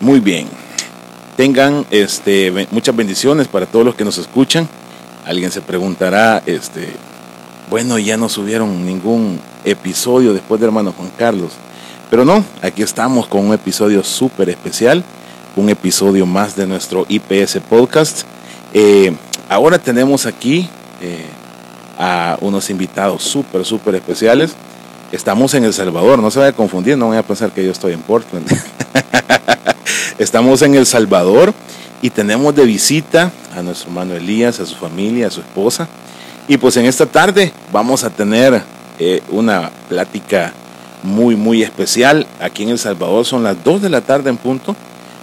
Muy bien. Tengan este, muchas bendiciones para todos los que nos escuchan. Alguien se preguntará, este, bueno, ya no subieron ningún episodio después de hermano Juan Carlos. Pero no, aquí estamos con un episodio súper especial, un episodio más de nuestro IPS podcast. Eh, ahora tenemos aquí eh, a unos invitados súper, súper especiales. Estamos en El Salvador, no se vaya a confundir, no voy a pensar que yo estoy en Portland. Estamos en El Salvador y tenemos de visita a nuestro hermano Elías, a su familia, a su esposa. Y pues en esta tarde vamos a tener eh, una plática muy, muy especial. Aquí en El Salvador son las 2 de la tarde en punto.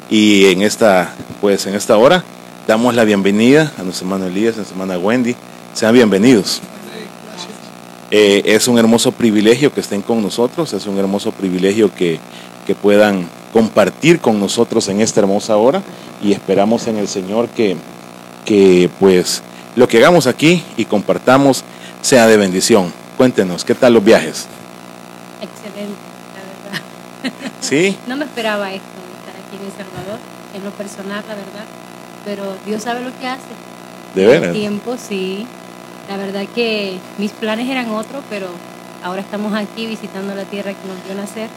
Y en esta, pues en esta hora damos la bienvenida a nuestro hermano Elías, a nuestra hermana Wendy. Sean bienvenidos. Eh, es un hermoso privilegio que estén con nosotros, es un hermoso privilegio que, puedan compartir con nosotros en esta hermosa hora y esperamos en el Señor que, que pues lo que hagamos aquí y compartamos sea de bendición. Cuéntenos, ¿qué tal los viajes? Excelente, la verdad. ¿Sí? No me esperaba esto, estar aquí en El Salvador, en lo personal, la verdad, pero Dios sabe lo que hace. ¿De veras? El tiempo, sí. La verdad que mis planes eran otros, pero ahora estamos aquí visitando la tierra que nos vio nacer,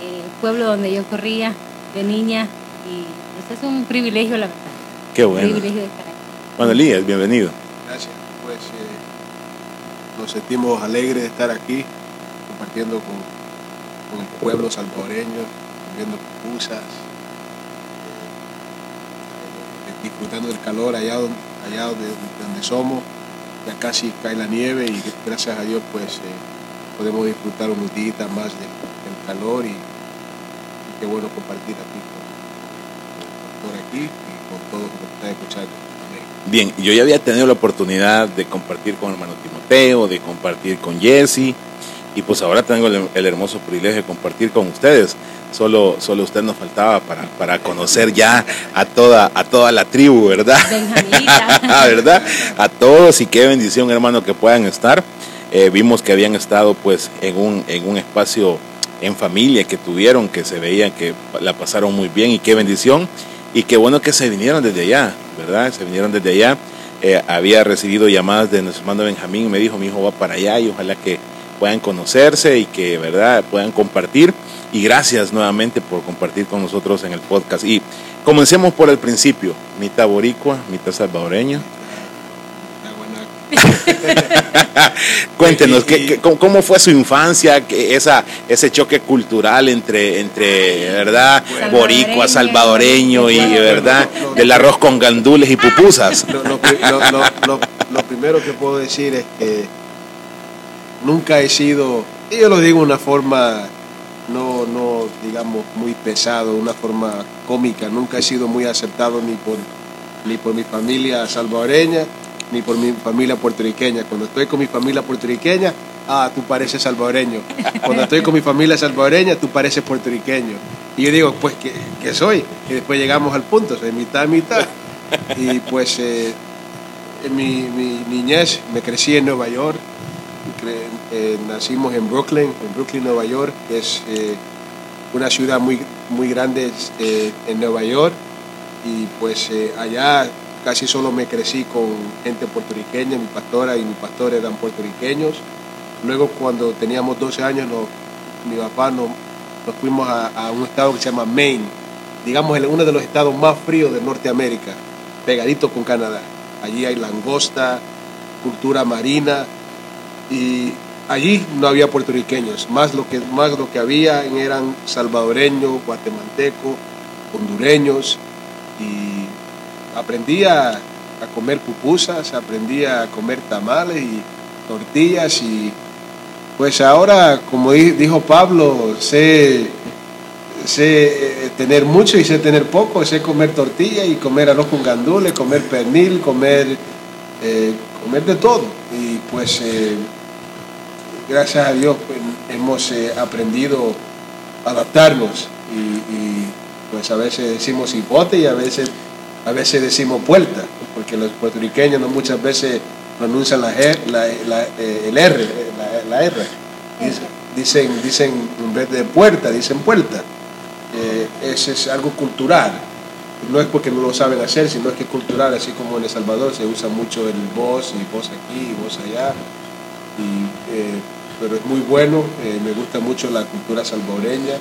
el pueblo donde yo corría de niña y eso es un privilegio, la verdad. Qué bueno. Un privilegio de estar aquí. Bueno, Elías, bienvenido. Gracias. Pues eh, nos sentimos alegres de estar aquí compartiendo con, con el pueblo salvadoreño, viendo pupusas, eh, disfrutando del calor allá donde, allá donde, donde somos. Ya casi cae la nieve y gracias a Dios pues eh, podemos disfrutar unos días más del, del calor y qué bueno compartir aquí con, por aquí y con todos los que están escuchando. Bien, yo ya había tenido la oportunidad de compartir con el hermano Timoteo, de compartir con Jesse, y pues ahora tengo el, el hermoso privilegio de compartir con ustedes. Solo, solo usted nos faltaba para, para conocer ya a toda, a toda la tribu, ¿verdad? ¿Verdad? A todos y qué bendición, hermano, que puedan estar. Eh, vimos que habían estado pues en un, en un espacio en familia que tuvieron, que se veían que la pasaron muy bien y qué bendición. Y qué bueno que se vinieron desde allá, ¿verdad? Se vinieron desde allá. Eh, había recibido llamadas de nuestro hermano Benjamín me dijo, mi hijo va para allá y ojalá que puedan conocerse y que, ¿verdad?, puedan compartir. Y gracias nuevamente por compartir con nosotros en el podcast. Y comencemos por el principio, mitad boricua, mitad salvadoreño. Cuéntenos, ¿qué, qué, cómo, cómo fue su infancia, que esa, ese choque cultural entre, entre ¿verdad? boricua, salvadoreño y, ¿verdad? del arroz con gandules y pupusas? Lo, lo, lo, lo, lo primero que puedo decir es que nunca he sido, y yo lo digo de una forma no, no digamos muy pesado, una forma cómica, nunca he sido muy aceptado ni por, ni por mi familia salvadoreña ni por mi familia puertorriqueña. Cuando estoy con mi familia puertorriqueña, ah, tú pareces salvadoreño. Cuando estoy con mi familia salvadoreña, tú pareces puertorriqueño. Y yo digo, pues, ¿qué, qué soy? Y después llegamos al punto, soy mitad, mitad. Y pues, eh, en mi, mi, niñez me crecí en Nueva York. Eh, nacimos en Brooklyn, en Brooklyn, Nueva York, que es eh, una ciudad muy, muy grande eh, en Nueva York. Y pues allá casi solo me crecí con gente puertorriqueña, mi pastora y mi pastor eran puertorriqueños. Luego cuando teníamos 12 años, nos, mi papá nos, nos fuimos a, a, un estado que se llama Maine, digamos uno de los estados más fríos de Norteamérica, pegadito con Canadá. Allí hay langosta, cultura marina y allí no había puertorriqueños, más lo que, más lo que había eran salvadoreños, guatemaltecos, hondureños y aprendí a, a, comer pupusas, aprendí a comer tamales y tortillas y pues ahora, como dijo Pablo, sé, sé tener mucho y sé tener poco, sé comer tortilla y comer arroz con gandules, comer pernil, comer, eh, comer de todo. Y pues eh, gracias a Dios pues, hemos eh, aprendido a adaptarnos y, y, pues a veces decimos hipote y a veces a veces decimos puerta, porque los puertorriqueños no muchas veces pronuncian la, la, la, el R, la, R. Dicen, dicen, en vez de puerta, dicen puerta. eh, es, es algo cultural. No es porque no lo saben hacer, sino es que es cultural, así como en El Salvador se usa mucho el voz y voz aquí y voz allá. Y, eh, pero es muy bueno, eh, me gusta mucho la cultura salvadoreña,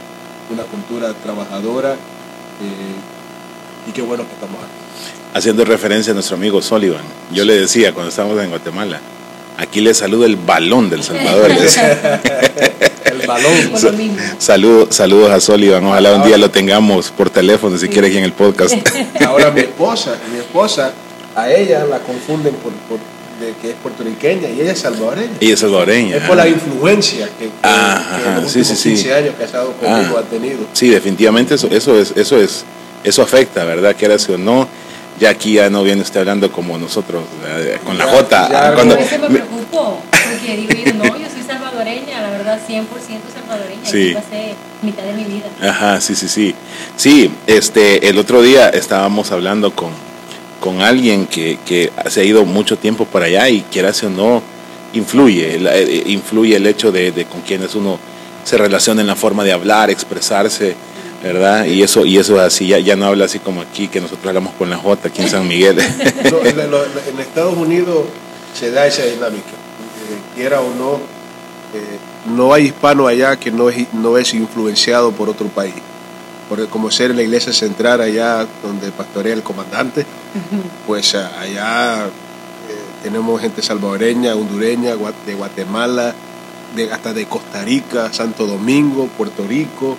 una cultura trabajadora eh, y qué bueno que estamos aquí. Haciendo referencia a nuestro amigo Sullivan, yo le decía cuando estábamos en Guatemala, aquí le saluda el balón del Salvador. El balón. Saludos, saludos a Sullivan, ojalá un día lo tengamos por teléfono si quiere aquí en el podcast. Ahora mi esposa, mi esposa, a ella la confunden por, por- de que es puertorriqueña y ella es salvadoreña. Ella es salvadoreña. Es por la influencia que, que, Ajá, que en los sí, sí, últimos sí. 15 años casado conmigo Ah. ha tenido. Sí, definitivamente eso, eso es, eso es, eso afecta, ¿verdad? Que era si o no, ya aquí ya no viene usted hablando como nosotros, ¿verdad? con la Ya, J. ya, cuando, me preocupo, porque digo, no, yo soy salvadoreña, la verdad, 100% salvadoreña. Sí. Pasé mitad de mi vida. Ajá, sí, sí, sí. Sí, este, el otro día estábamos hablando con, con alguien que, que se ha ido mucho tiempo para allá y quiera o no, influye, la- eh, influye el hecho de, de con quienes uno se relaciona en la forma de hablar, expresarse, ¿verdad? Y eso, y eso es así, ya, ya no habla así como aquí, que nosotros hablamos con la J aquí en San Miguel. No, en, lo- en Estados Unidos se da esa dinámica. Eh, quiera o no, eh, no hay hispano allá que no es, no es influenciado por otro país. Porque como ser la iglesia central allá donde pastorea el comandante, pues a- allá eh, tenemos gente salvadoreña, hondureña, de Guatemala, de, hasta de Costa Rica, Santo Domingo, Puerto Rico,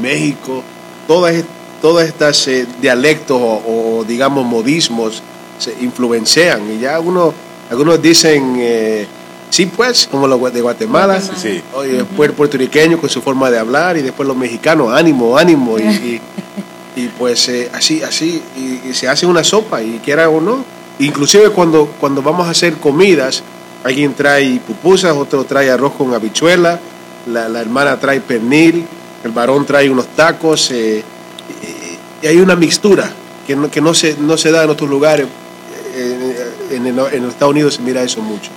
México, todas, todas estas eh, dialectos o, o, digamos modismos se influencian y ya uno, algunos dicen eh, sí pues, como los de Guatemala. Sí. Oye, después el puertorriqueño con su forma de hablar y después los mexicanos, ánimo, ánimo y, y- y pues eh, así, así y, y se hace una sopa y quiera o no, inclusive cuando, cuando vamos a hacer comidas, alguien trae pupusas, otro trae arroz con habichuela, la, la hermana trae pernil, el varón trae unos tacos eh, y, y hay una mixtura que no, que no, se, no se da en otros lugares. Eh, en, en los Estados Unidos se mira eso mucho.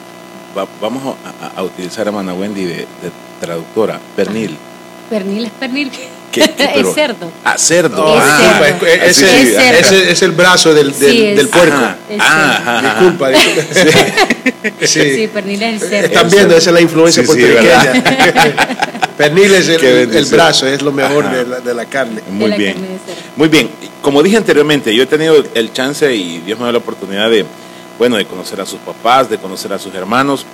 Va- vamos a utilizar a Mana Wendy de, de traductora, pernil. Pernil es pernil. ¿Qué- qué, pero- es cerdo. Ah, cerdo. Oh, Es ah, cerdo. disculpa, es, es- cerdo. el brazo del, del, Sí, es- del puerco. Ajá, ah. Disculpa, disculpa. Sí. Sí, pernil es el cerdo. Están viendo, esa es la influencia Sí, sí, puertorriqueña. Pernil es el, brazo, es lo mejor de la, de la carne. de Muy la bien. carne. Muy bien. Como dije anteriormente, yo he tenido el chance y Dios me dio la oportunidad de, bueno, de conocer a sus papás, de conocer a sus hermanos.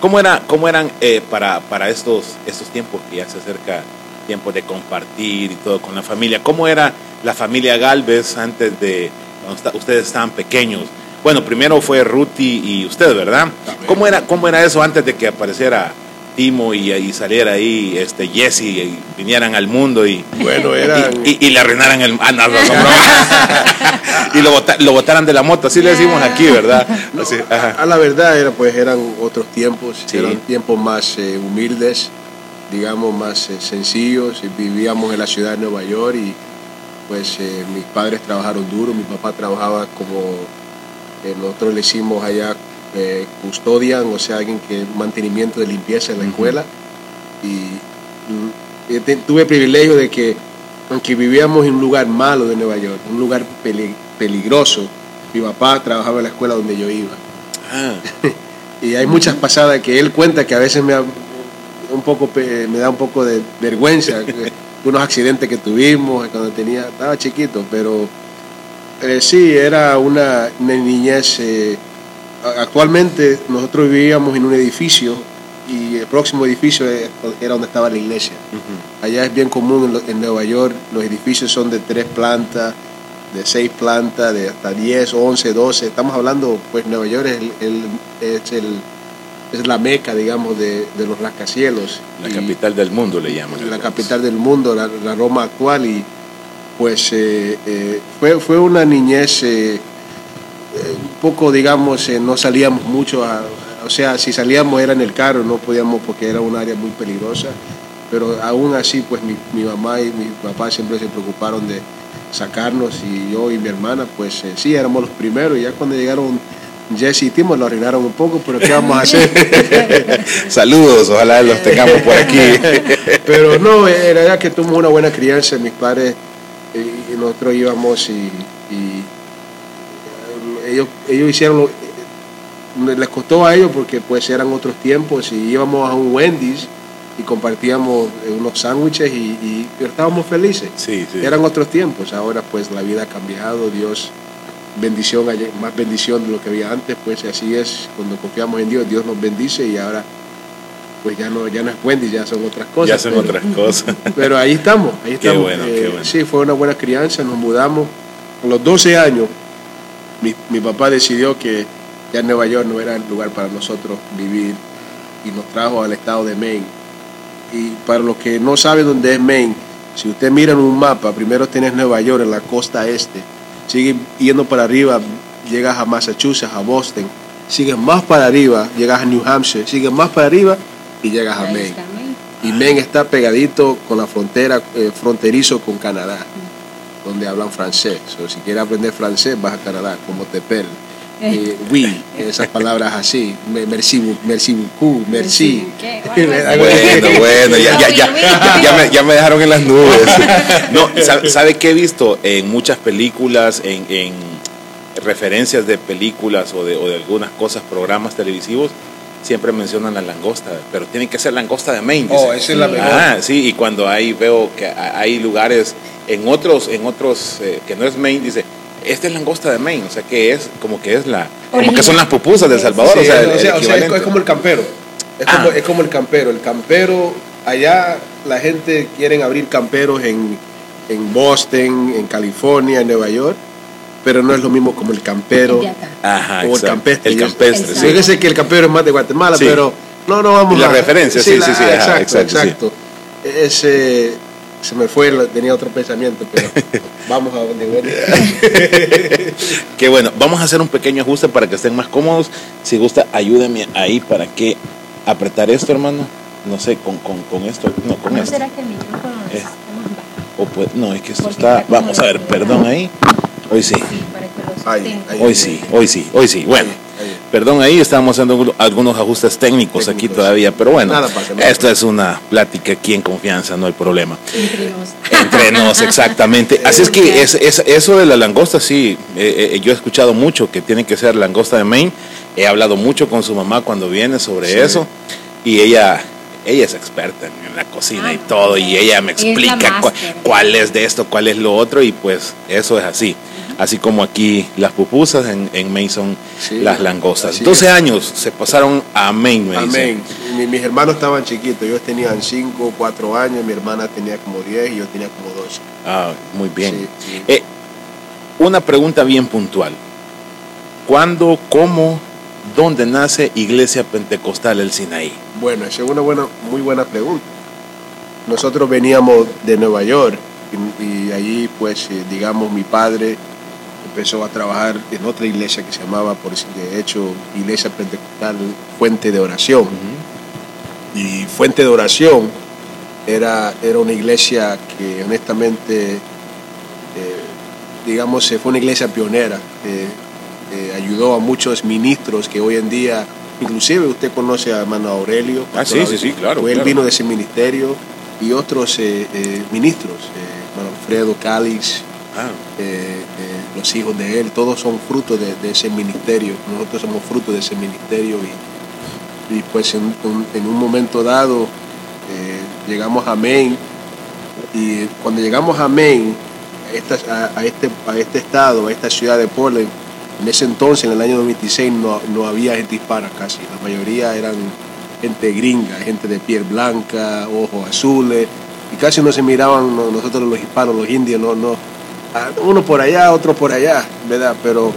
¿Cómo, era, cómo eran eh, para, para estos, estos tiempos que ya se acerca tiempo de compartir y todo con la familia? ¿Cómo era la familia Galvez antes de cuando ustedes estaban pequeños? Bueno, primero fue Ruti y usted, ¿verdad? ¿Cómo era, cómo era eso antes de que apareciera Timo y, y saliera ahí este Jesse y vinieran al mundo y, Bueno, eran- y, y- y le arruinaran el ah, no, y lo, bota- lo botaran de la moto, así le decimos aquí, ¿verdad? Así. A la verdad era, pues, eran otros tiempos, Sí. eran tiempos más eh, humildes, digamos, más eh, sencillos. y Vivíamos en la ciudad de Nueva York y pues eh, mis padres trabajaron duro, mi papá trabajaba como eh, nosotros le hicimos allá eh, custodian, o sea, alguien que mantenimiento de limpieza en la escuela. Y mm, eh, te- tuve el privilegio de que, aunque vivíamos en un lugar malo de Nueva York, un lugar peli- peligroso, mi papá trabajaba en la escuela donde yo iba. Ah, Y hay muchas pasadas que él cuenta que a veces me, un poco, me da un poco de vergüenza. unos accidentes que tuvimos cuando tenía, estaba chiquito, pero eh, sí, era una, una niñez. eh, actualmente nosotros vivíamos en un edificio y el próximo edificio eh, era donde estaba la iglesia. Allá es bien común en, lo- en Nueva York, los edificios son de tres plantas, de seis plantas, de hasta 10, 11, 12. Estamos hablando, pues Nueva York es, el, el- es, el- es la meca, digamos, de, de los rascacielos. la Y capital del mundo le llaman. La capital del mundo, la, la Roma actual. Y pues eh, eh, fue, fue una niñez eh, eh, un poco, digamos, no salíamos mucho, a- o sea, si salíamos era en el carro, no podíamos porque era un área muy peligrosa, pero aún así, pues mi, mi mamá y mi papá siempre se preocuparon de sacarnos y yo y mi hermana, pues eh, sí, éramos los primeros, y ya cuando llegaron Jesse y Timo lo arruinaron un poco, pero ¿qué vamos a hacer? Saludos, ojalá los tengamos por aquí. pero no, era verdad que tuvimos una buena crianza, mis padres y nosotros íbamos y, y ellos, ellos hicieron lo, les costó a ellos porque pues eran otros tiempos y íbamos a un Wendy's y compartíamos unos sándwiches y, estábamos felices. Sí, Eran otros tiempos, ahora pues la vida ha cambiado, Dios bendición, más bendición de lo que había antes, pues así es, cuando confiamos en Dios, Dios nos bendice y ahora pues ya no, ya no es Wendy's, ya son otras cosas. Ya son otras cosas. Pero ahí estamos, ahí estamos. Qué bueno, qué eh, bueno. Sí, fue una buena crianza, nos mudamos. A los 12 años, mi, mi papá decidió que ya Nueva York no era el lugar para nosotros vivir y nos trajo al estado de Maine. Y para los que no saben dónde es Maine, si usted mira en un mapa, primero tienes Nueva York en la costa este, sigue yendo para arriba, llegas a Massachusetts, a Boston, sigues más para arriba, llegas a New Hampshire, sigues más para arriba y llegas a Maine. Y Maine está pegadito con la frontera, eh, fronterizo con Canadá, donde hablan francés. O si quieres aprender francés, vas a Canadá, como Tepel eh, oui, esas palabras así, merci, merci beaucoup, merci. Bueno, bueno, ya, ya, ya, ya, me, ya me dejaron en las nubes. No, ¿sabe, qué he visto en muchas películas, en, en referencias de películas o de, o de algunas cosas, programas televisivos? siempre mencionan la langosta, pero tiene que ser langosta de Maine. Oh, esa es la mejor. Ah, sí, y cuando ahí veo que hay lugares en otros, en otros eh, que no es Maine, dice, esta es langosta de Maine, o sea que es como que es la, como que son las pupusas de El Salvador, Sí, o sea, el- o sea, el o sea, es, como el campero. Es, Ah. como, es como el campero. El campero, allá la gente quiere abrir camperos en, en Boston, en California, en Nueva York, pero no es lo mismo como el campero De. Ajá, o el campestre. El campestre, Sí. Fíjese que el campero es más de Guatemala, Sí. pero no, no vamos La a... referencia, sí, sí, sí, ajá, exacto, exacto, sí. exacto. Ese, se me fue, tenía otro pensamiento, pero vamos a donde viene. Qué bueno, vamos a hacer un pequeño ajuste para que estén más cómodos. Si gusta, ayúdeme ahí para que apretar esto, hermano. No sé, con, con, con esto, no, con ¿No esto. será que el micrófono bajo? O pues, no, es que esto Porque está, vamos a ver, perdón ahí. Hoy sí, Sí, para que lo Ahí, sostenga. ahí. hoy sí, hoy sí, hoy sí. Bueno. Perdón ahí, estábamos haciendo algunos ajustes técnicos aquí todavía, pero bueno, Nada pasa, nada esto es una plática aquí en confianza, no hay problema. Entre nos. Entre nos, exactamente. Así es que es, es- eso de la langosta, sí, eh, eh, yo he escuchado mucho que tiene que ser langosta de Maine. He hablado mucho con su mamá cuando viene sobre Sí. eso y ella, ella es experta en la cocina Ah, y todo y ella me explica cuál es de esto, cuál es lo otro y pues eso es así. Así como aquí las pupusas en, en Maine son Sí, las langostas. así 12 es. años se pasaron a Maine, me. Amén. Mi- mis hermanos estaban chiquitos, ellos tenían 5, 4 años, mi hermana tenía como 10 y yo tenía como 12. Ah, muy bien. Sí, sí. Eh, una pregunta bien puntual. ¿Cuándo, cómo, dónde nace Iglesia Pentecostal El Sinaí? Bueno, esa es una buena, muy buena pregunta. Nosotros veníamos de Nueva York y, y allí, pues, eh, digamos, mi padre empezó a trabajar en otra iglesia que se llamaba, por de hecho, Iglesia Pentecostal Fuente de Oración. Y Fuente de Oración era, era una iglesia que honestamente, eh, digamos, fue una iglesia pionera. eh, ayudó a muchos ministros que hoy en día, inclusive usted conoce a hermano Aurelio. Ah, sí, sí, sí, claro, Él claro. vino de ese ministerio y otros eh, eh, ministros, hermano Alfredo Calix, Ah, eh, eh, los hijos de él, todos son frutos de, ese ministerio. Nosotros somos frutos de ese ministerio y, pues en, un- en un momento dado eh, llegamos a Maine y cuando llegamos a Maine, a, este, a este estado, a esta ciudad de Portland, en ese entonces, en el año 2016, no, no había gente hispana casi. La mayoría eran gente gringa, gente de piel blanca, ojos azules, y casi no se miraban no- nosotros los hispanos, los indios, no, no, uno por allá, otro por allá, ¿verdad? Pero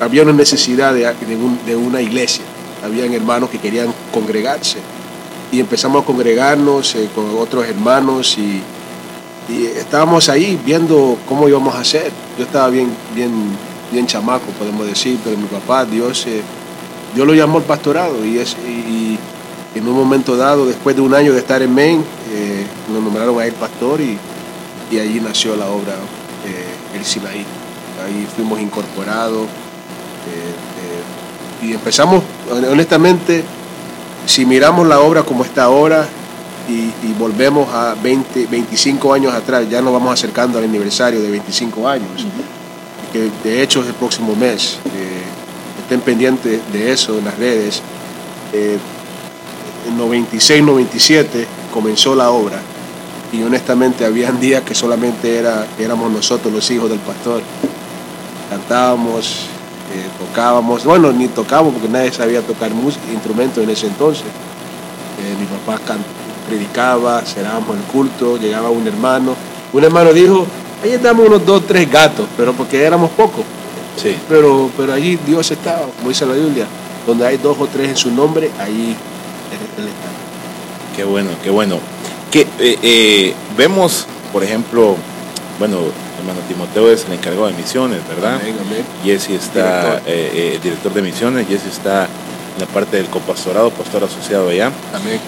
había una necesidad de, de un- de una iglesia, habían hermanos que querían congregarse, y empezamos a congregarnos eh, con otros hermanos y, estábamos ahí viendo cómo íbamos a hacer. Yo estaba bien, bien, bien chamaco, podemos decir, pero mi papá, Dios, eh, Dios lo llamó al pastorado y, es, y, en un momento dado, después de un año de estar en Maine, eh, nos nombraron a él pastor y, y allí nació la obra El Sinaí. Ahí fuimos incorporados. eh, eh, y empezamos, honestamente, si miramos la obra como está ahora y, y volvemos a 20, 25 años atrás, ya nos vamos acercando al aniversario de 25 años, que de hecho es el próximo mes. Eh, estén pendientes de eso en las redes. En 96, 97 comenzó la obra y honestamente habían días que solamente era, éramos nosotros los hijos del pastor. Cantábamos, eh, tocábamos, bueno, ni tocábamos porque nadie sabía tocar música, instrumentos en ese entonces. Eh, mi papá predicaba, cerrábamos el culto, llegaba un hermano. Un hermano dijo, ahí estamos unos dos, tres gatos, pero porque éramos pocos. Sí. Pero, pero allí Dios estaba, como dice la Biblia, donde hay dos o tres en su nombre, ahí Él, él está. Qué bueno, qué bueno. Eh, eh, vemos, por ejemplo, bueno, hermano Timoteo es el encargado de misiones, ¿verdad? Jesse está Director. eh, eh, director de misiones, Jesse está en la parte del copastorado, pastor asociado allá. Amén.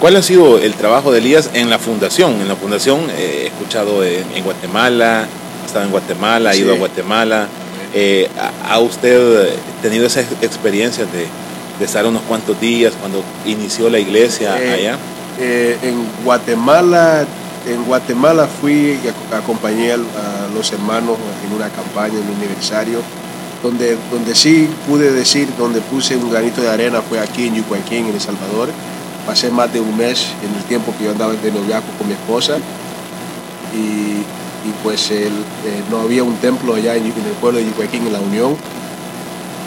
¿Cuál ha sido el trabajo de Elías en la fundación? En la fundación he escuchado en, en Guatemala, ha estado en Guatemala, ha ido a Guatemala. Eh, ¿ha- ¿Ha usted tenido esa ex- experiencia de, de estar unos cuantos días cuando inició la iglesia Eh, allá? Eh, en Guatemala, en Guatemala fui y ac- acompañé a los hermanos en una campaña, en un aniversario, donde, donde sí pude decir, donde puse un granito de arena fue aquí en Yucuayquín, en El Salvador. Pasé más de un mes en el tiempo que yo andaba de noviazgo con mi esposa y, y pues eh, no había un templo allá en, en el pueblo de Yucuayquín, en La Unión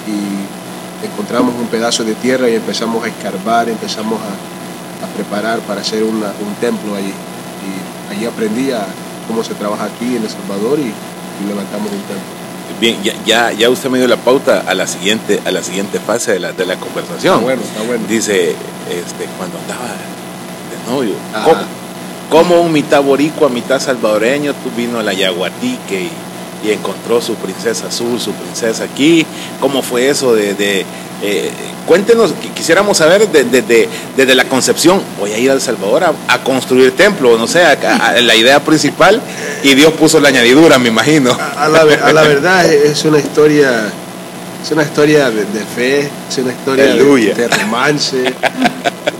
y encontramos un pedazo de tierra y empezamos a escarbar, empezamos a, a preparar para hacer una- un templo allí. Y allí aprendí a cómo se trabaja aquí en El Salvador y, y levantamos un templo. Bien, ya, ya, ya usted me dio la pauta a la siguiente, a la siguiente fase de la, de la conversación. Está bueno, está bueno. Dice, este, cuando andaba de novio. ¿cómo, cómo un mitad boricua, mitad salvadoreño, tú vino a la Yaguatique y, y encontró su princesa azul, su princesa aquí? ¿Cómo fue eso de... de, eh, cuéntenos, qui- quisiéramos saber de- de- de- desde la concepción, voy a ir a El Salvador a, a construir templo, no sé, a- a- la idea principal, y Dios puso la añadidura, me imagino. A, la, verdad es una historia, es una historia de, fe, es una historia de, romance,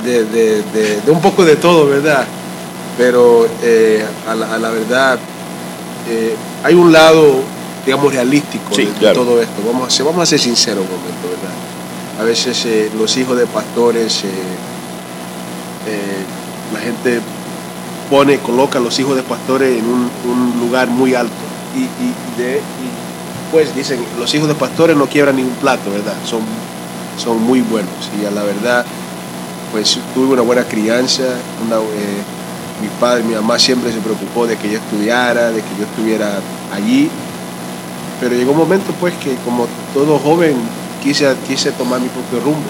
de, un poco de todo, ¿verdad? Pero eh, a, la, a la verdad eh, hay un lado, digamos, realístico Sí, de, de claro. todo esto. Vamos a ser, vamos a ser sinceros un momento, ¿verdad? A veces eh, los hijos de pastores, eh, eh, la gente pone, coloca a los hijos de pastores en un, lugar muy alto. Y, y de, pues dicen, los hijos de pastores no quiebran ningún plato, ¿verdad? Son, son muy buenos. Y a la verdad, pues tuve una buena crianza. Una, mi padre, mi mamá siempre se preocupó de que yo estudiara, de que yo estuviera allí. Pero llegó un momento, pues, que como todo joven, quise, quise tomar mi propio rumbo.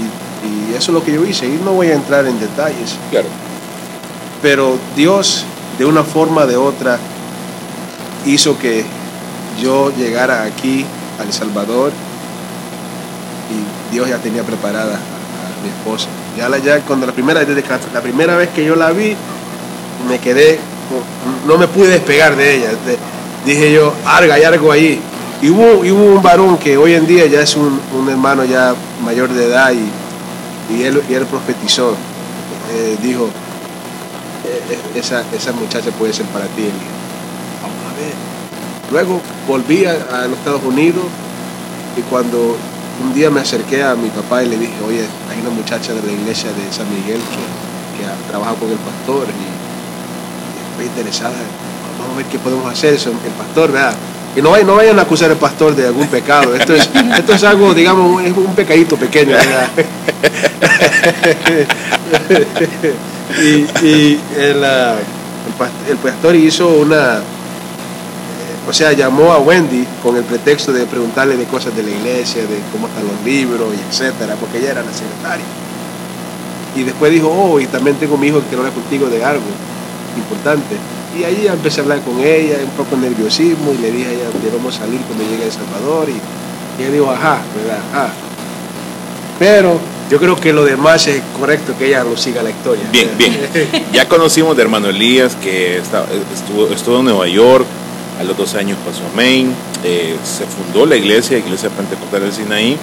Y, y eso es lo que yo hice. Y no voy a entrar en detalles Claro. pero Dios de una forma o de otra hizo que yo llegara aquí a El Salvador y Dios ya tenía preparada a, a mi esposa. Ya, la, ya cuando la primera, desde la primera vez que yo la vi, me quedé, no me pude despegar de ella. De- dije yo, algo, hay algo ahí. Y hubo, y hubo un varón que hoy en día ya es un, un hermano ya mayor de edad y, y, él, y él profetizó. Eh, dijo, eh, eh, esa, esa muchacha puede ser para ti. Vamos a ver. Luego volví a, a los Estados Unidos y cuando un día me acerqué a mi papá y le dije, oye, hay una muchacha de la iglesia de San Miguel que, que ha trabajado con el pastor y, y estoy interesada, vamos a ver qué podemos hacer, el pastor, ¿verdad? Y no, no vayan a acusar al pastor de algún pecado, esto es, esto es algo, digamos, es un pecadito pequeño, y, y el, ah, el past- el pastor hizo una, eh, o sea, llamó a Wendy con el pretexto de preguntarle de cosas de la iglesia, de cómo están los libros, y etcétera, porque ella era la secretaria. Y después dijo, oh, y también tengo mi hijo que quiere hablar contigo de algo importante. Y ahí ya empecé a hablar con ella, un poco de nerviosismo, y le dije a ella, debemos salir cuando llegue a El Salvador. Y, y ella dijo, ajá, ¿verdad? Ajá. Pero yo creo que lo demás es correcto que ella lo siga la historia. Bien, bien. Ya conocimos de hermano Elías que está- estuvo, estuvo en Nueva York, a los dos años pasó a Maine, eh, se fundó la iglesia, Iglesia Pentecostal del Sinaí,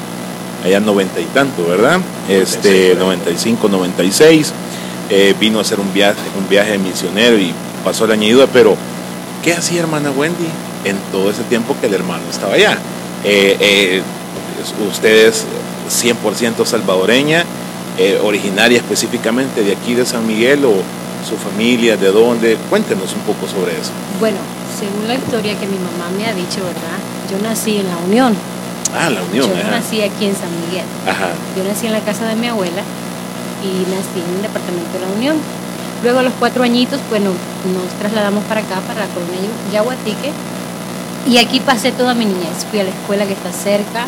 allá noventa y tanto, ¿verdad? Este, 95, 96, eh, vino a hacer un viaje, un viaje misionero y pasó la añadidura, pero ¿qué hacía hermana Wendy en todo ese tiempo que el hermano estaba allá? Eh, usted es 100% salvadoreña, originaria específicamente de aquí de San Miguel o su familia, de dónde, cuéntenos un poco sobre eso. Bueno, según la historia que mi mamá me ha dicho, ¿verdad? Yo nací en la Unión. Ah, la Unión. Yo nací aquí en San Miguel. Ajá. Yo nací en la casa de mi abuela y nací en el departamento de la Unión. Luego a los cuatro añitos, pues nos, trasladamos para acá, para la colonia Yaguatique. Y aquí pasé toda mi niñez. Fui a la escuela que está cerca,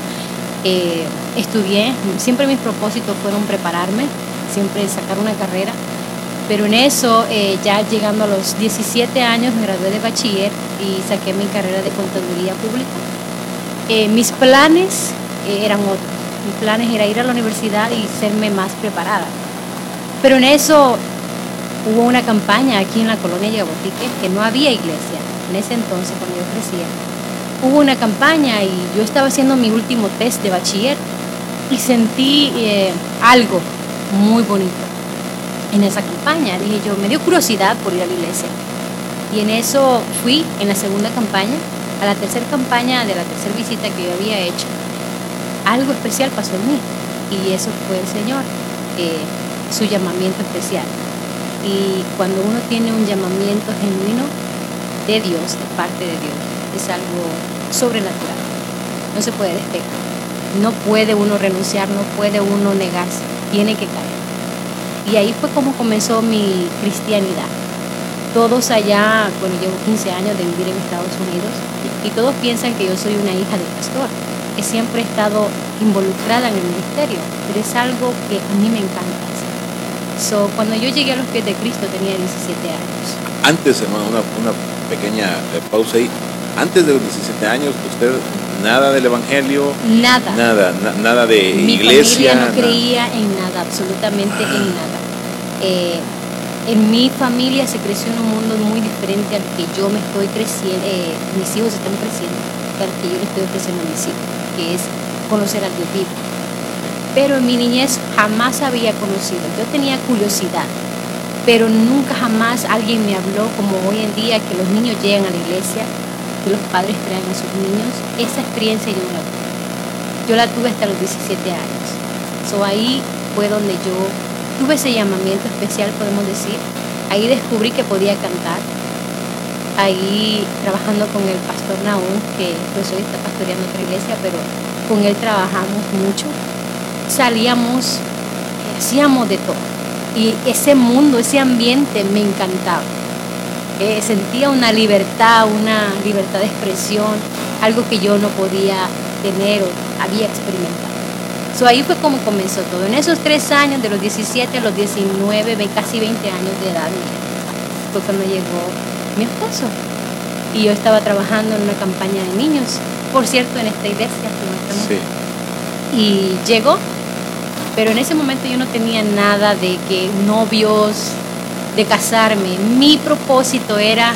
eh, estudié. Siempre mis propósitos fueron prepararme, siempre sacar una carrera. Pero en eso, eh, ya llegando a los 17 años, me gradué de bachiller y saqué mi carrera de contaduría pública. Eh, mis planes eh, eran otros. Mis planes era ir a la universidad y serme más preparada. Pero en eso hubo una campaña aquí en la colonia Yabotique que no había iglesia. En ese entonces, cuando yo crecía, hubo una campaña y yo estaba haciendo mi último test de bachiller y sentí algo muy bonito en esa campaña. Dije yo, me dio curiosidad por ir a la iglesia. Y en eso fui en la segunda campaña, a la tercera campaña de la tercera visita que yo había hecho. Algo especial pasó en mí y eso fue el Señor, eh, su llamamiento especial. Y cuando uno tiene un llamamiento genuino de Dios, de parte de Dios, es algo sobrenatural. No se puede despegar. No puede uno renunciar, no puede uno negarse. Tiene que caer. Y ahí fue como comenzó mi cristianidad. Todos allá, bueno, llevo 15 años de vivir en Estados Unidos y todos piensan que yo soy una hija del pastor, que siempre he estado involucrada en el ministerio, pero es algo que a mí me encanta. So, cuando yo llegué a los pies de Cristo tenía 17 años. Antes, hermano, una, una pequeña eh, pausa ahí. Antes de los 17 años, usted nada del evangelio. Nada. Nada, nada de Mi iglesia. familia no creía en nada, absolutamente en nada. Eh, en mi familia se creció en un mundo muy diferente al que yo me estoy creciendo, eh, mis hijos están creciendo, al que yo le estoy ofreciendo a mis hijos, que es conocer al Dios vivo. Pero en mi niñez jamás había conocido, yo tenía curiosidad, pero nunca jamás alguien me habló como hoy en día que los niños llegan a la iglesia, que los padres traen a sus niños, esa experiencia yo no la tuve. Yo la tuve hasta los 17 años. So ahí fue donde yo tuve ese llamamiento especial, podemos decir. Ahí descubrí que podía cantar. Ahí trabajando con el pastor Naúm, que pues hoy está pastoreando otra iglesia, pero con él trabajamos mucho. Salíamos, hacíamos de todo. Y ese mundo, ese ambiente me encantaba sentía una libertad, una libertad de expresión, algo que yo no podía tener o había experimentado. So, ahí fue como comenzó todo. En esos tres años, de los 17 a los 19, casi 20 años de edad, fue cuando llegó mi esposo. Y yo estaba trabajando en una campaña de niños, por cierto, en esta iglesia. Sí. Y llegó, pero en ese momento yo no tenía nada de que novios, de casarme. Mi propósito era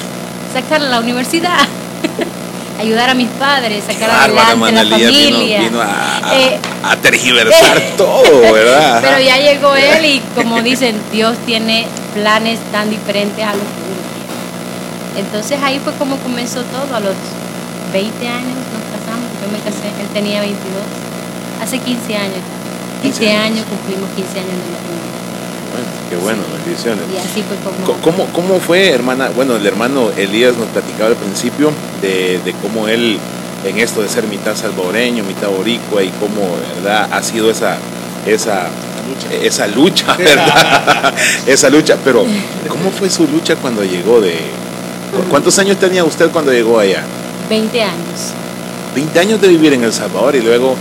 sacar a la universidad, ayudar a mis padres, sacar adelante a la familia. Vino, a, eh, tergiversar todo, ¿verdad? Pero ya llegó él y como dicen, Dios tiene planes tan diferentes a los que. Entonces ahí fue como comenzó todo, a los 20 años nos casamos, yo me casé, él tenía 22, hace 15 años. Este año cumplimos 15 años de matrimonio qué bueno, bendiciones. Y así fue como... ¿Cómo, ¿Cómo fue, hermana? Bueno, el hermano Elías nos platicaba al principio de, de cómo él, en esto de ser mitad salvadoreño, mitad boricua, y cómo, ¿verdad? Ha sido esa, esa lucha. esa lucha, ¿verdad? esa lucha, pero ¿cómo fue su lucha cuando llegó de... ¿Cuántos años tenía usted cuando llegó allá? 20 años. 20 años de vivir en El Salvador y luego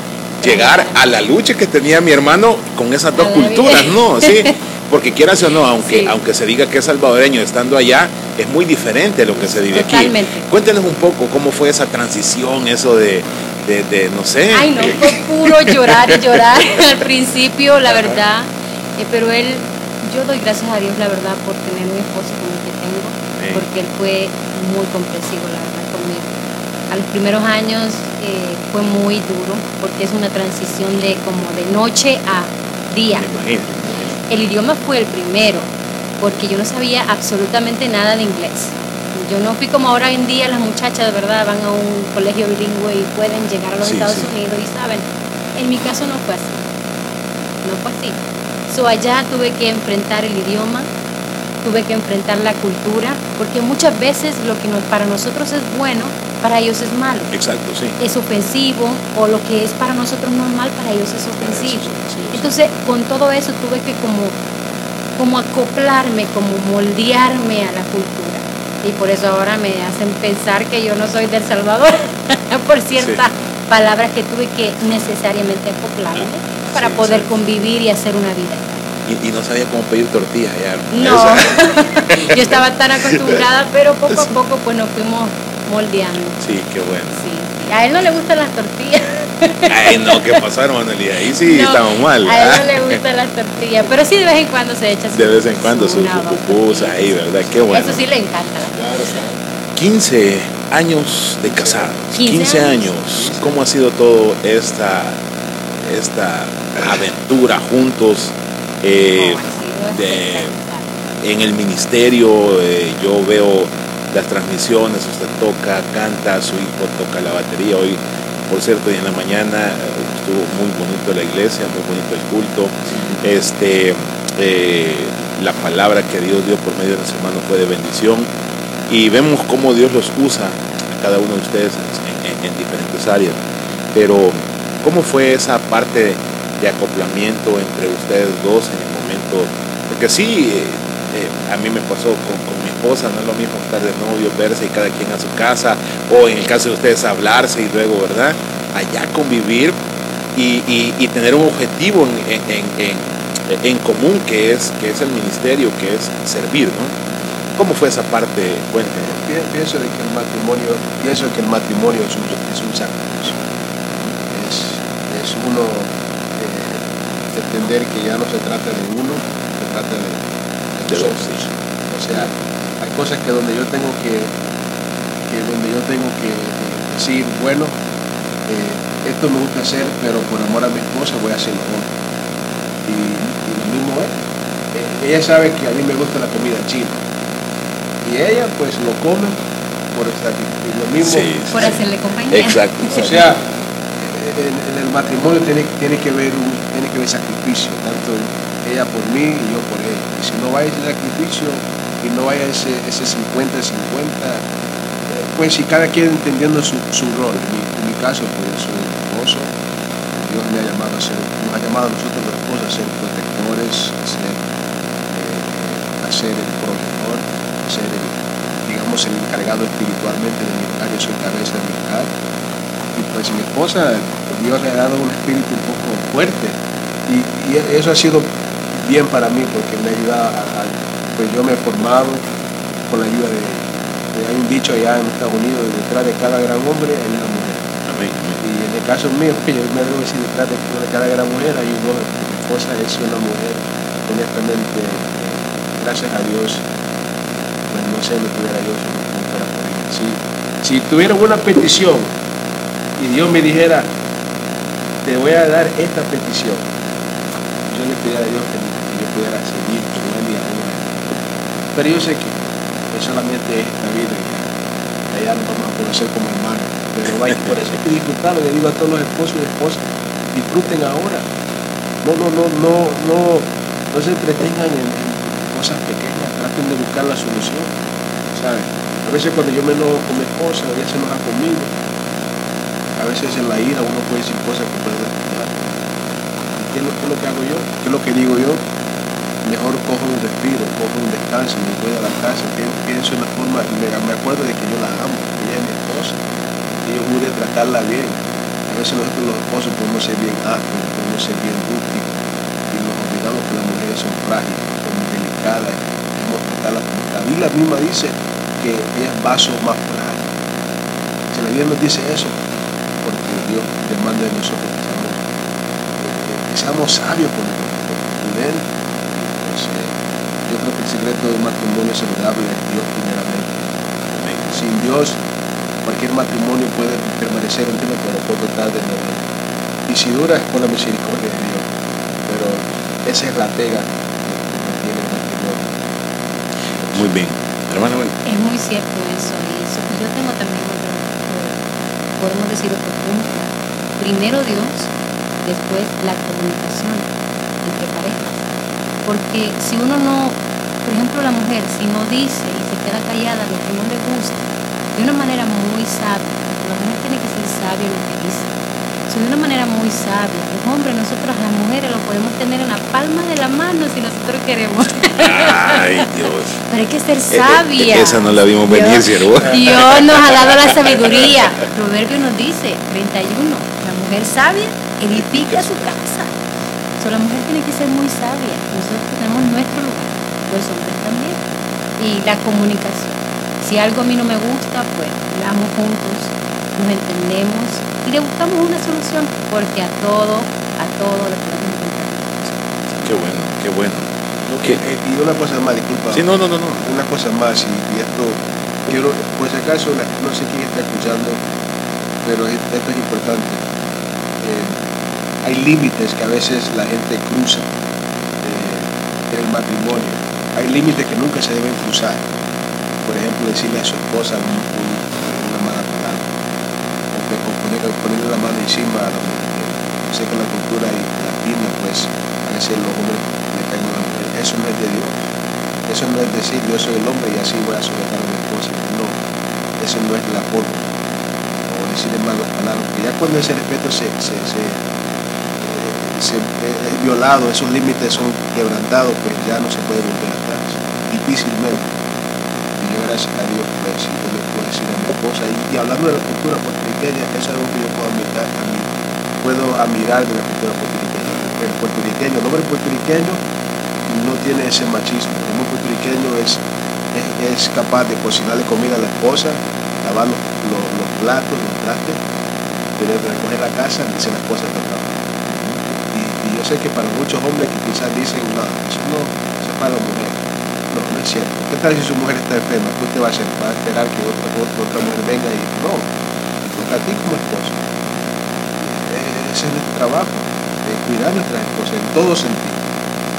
llegar a la lucha que tenía mi hermano con esas dos culturas, ¿no? Sí, porque quieras o no, aunque, aunque se diga que es salvadoreño estando allá, es muy diferente lo que se vive aquí. Cuéntenos un poco cómo fue esa transición, eso de, de, no sé. Ay, no, fue puro llorar y llorar al principio, la verdad. Eh, pero él, yo doy gracias a Dios, la verdad, por tener un esposo como el que tengo, porque él fue muy comprensivo, la verdad conmigo. A los primeros años eh, fue muy duro porque es una transición de como de noche a día. El idioma fue el primero porque yo no sabía absolutamente nada de inglés. Yo no fui como ahora en día las muchachas de verdad van a un colegio bilingüe y pueden llegar a los Estados Unidos y saben. En mi caso no fue así. No fue así. So allá tuve que enfrentar el idioma, tuve que enfrentar la cultura, porque muchas veces lo que para nosotros es bueno, para ellos es malo. Exacto, sí. Es ofensivo o lo que es para nosotros normal, para ellos es ofensivo. Entonces, con todo eso tuve que como, como acoplarme, como moldearme a la cultura. Y por eso ahora me hacen pensar que yo no soy del Salvador, por ciertas palabras que tuve que necesariamente acoplarme para poder convivir y hacer una vida. Y, no sabía cómo pedir tortillas ya. No, yo estaba tan acostumbrada, pero poco a poco pues nos fuimos moldeando. Sí, qué bueno. Sí, A él no le gustan las tortillas. Ay, no, ¿qué pasó, hermano Elías? Ahí sí estamos mal. A él no le gustan las tortillas, pero sí de vez en cuando se echa su De vez en cuando su, su ahí, ¿verdad? Qué bueno. Eso sí le encanta. 15 años de casados. 15, años. ¿Cómo ha sido todo esta, esta aventura juntos? Eh, en el ministerio eh, yo veo las transmisiones, usted toca, canta, su hijo toca la batería. Hoy, por cierto, y en la mañana eh, estuvo muy bonito la iglesia, muy bonito el culto. Este, la palabra que Dios dio por medio de nuestro hermano fue de bendición y vemos cómo Dios los usa a cada uno de ustedes en, en diferentes áreas. Pero, ¿cómo fue esa parte de acoplamiento entre ustedes dos en el momento, porque sí, eh, eh, a mí me pasó con, esposa, no es lo mismo estar de novio, verse y cada quien a su casa, o en el caso de ustedes hablarse y luego, ¿verdad? Allá convivir y, tener un objetivo en, en, común que es, que es el ministerio, que es servir, ¿no? ¿Cómo fue esa parte? Cuéntenos. Pienso que el matrimonio, pienso que el matrimonio es un, es un sacrificio. Es, es uno entender que ya no se trata de uno, se trata de, de O sea, hay cosas que donde yo tengo que, que donde yo tengo que decir, bueno, eh, esto me gusta hacer, pero por amor a mi esposa voy a hacerlo Y, y lo mismo es. Eh, ella sabe que a mí me gusta la comida china. Y ella pues lo come por estar y lo mismo. por hacerle compañía. Exacto. O sea, en, el matrimonio tiene, tiene, que ver un, tiene que ver sacrificio, tanto ella por mí y yo por ella. Y si no ese sacrificio y no vaya ese 50-50, eh, pues si cada quien entendiendo su, su rol, en mi, caso, pues soy esposo, Dios me ha llamado a ser, nos ha llamado a nosotros los esposos a ser protectores, a ser, eh, a el proveedor, a ser el, digamos, el encargado espiritualmente de mi hogar, yo soy cabeza de mi hogar y pues mi esposa, Dios le ha dado un espíritu un poco fuerte. Y, eso ha sido bien para mí porque me ayuda a, pues yo me he formado con la ayuda de, hay un dicho allá en Estados Unidos, detrás de cada gran hombre hay una mujer. Y en el caso mío, yo me debo decir, detrás de cada gran mujer hay un hombre, mi esposa es una mujer, honestamente, gracias a Dios, pues no sé, me tuviera yo para si, si tuvieran una petición y Dios me dijera, te voy a dar esta petición, yo le pediría a Dios que, yo pudiera seguir con aún Pero yo sé que es solamente esta vida y allá nos vamos a conocer como hermanos. Pero vaya, por eso hay que disfrutarlo. Le digo a todos los esposos y esposas, disfruten ahora. No, no, no, no, no, no se entretengan en, cosas pequeñas, traten de buscar la solución. ¿sabes? A veces cuando yo me enojo con mi esposa, ella se enoja conmigo a veces en la ira uno puede decir cosas que pueden lastimar. ¿Qué es, lo, ¿Qué es lo que hago yo? ¿Qué es lo que digo yo? Mejor cojo un respiro, cojo un descanso, me voy a la casa, pienso en la forma, me, me acuerdo de que yo la amo, ella es mi esposa, y yo pude tratarla bien. A veces nosotros los esposos podemos ser bien ásperos, podemos ser bien rústicos, y nos olvidamos que las mujeres son frágiles, son delicadas, podemos tratarlas como la Biblia misma dice que es vaso más frágil. Si la Biblia nos dice eso, Dios demanda de nosotros que seamos, que seamos sabios con él. Pues, yo creo que el secreto de un matrimonio saludable es Dios primeramente. Sin Dios, cualquier matrimonio puede permanecer un tiempo, pero poco tarde no. Y si dura es por la misericordia de Dios. Pero esa es la pega que tiene el matrimonio. Muy bien. Hermano, bueno. Es muy cierto eso. Y eso. Yo tengo también otro, podemos decir otro punto. Primero Dios, después la comunicación entre parejas. Porque si uno no, por ejemplo la mujer, si no dice y se queda callada lo que no le gusta, de una manera muy sabia, la mujer tiene que ser sabia lo que dice. So, de una manera muy sabia. Los hombres, nosotros las mujeres lo podemos tener en la palma de la mano si nosotros queremos. Ay, Dios. Pero hay que ser Eh, eh, sabia. esa no la vimos venir, Dios, siervo. Dios nos ha dado la sabiduría. Proverbio nos dice, 31, la mujer sabia edifica su casa. So, la mujer tiene que ser muy sabia. Nosotros tenemos nuestro lugar, los hombres también. Y la comunicación. Si algo a mí no me gusta, pues hablamos juntos, nos entendemos y le buscamos una solución, porque a todo, a todo le podemos encontrar. Qué bueno, qué bueno. Eh, y una cosa más, disculpa. Sí, no, no, no, no. Una cosa más, y, y esto quiero, por si acaso, no sé quién está escuchando, pero es- esto es importante. Eh, hay límites que a veces la gente cruza eh, en el matrimonio. Hay límites que nunca se deben cruzar. Por ejemplo, decirle a su esposa un- un- una mala palabra. O, que- o poner- ponerle la mano encima a la mujer. Sé que la cultura latina, pues, a veces los hombres. Eso no es de Dios. Eso no es decir yo soy el hombre y así voy a someter a mi esposa. No, eso no es la forma. O decirle malas palabras. Porque ya cuando ese respeto se, eh, es violado, esos límites son quebrantados, pues ya no se puede volver atrás. Difícilmente. Y yo gracias a Dios pues puedo decir a mi esposa. Y, y hablando de la cultura puertorriqueña, es algo que yo puedo admirar, a puedo admirar de la cultura puertorriqueña. El puertorriqueño, el hombre puertorriqueño no tiene ese machismo. El hombre puertorriqueño es, es, capaz de cocinarle comida a la esposa, lavar los, los- platos, los trastes, tener que recoger la casa, dice la esposa está trabajando. Y, y sé que para muchos hombres que quizás dicen, no, eso no, eso es para la mujer. No, no es cierto. ¿Qué tal si su mujer está enferma? ¿Qué usted va a hacer? ¿Va a esperar que otra, otra, mujer venga y no? Te toca a ti como esposa. Eh, Ese es nuestro trabajo, cuidar a nuestras esposas en todo sentido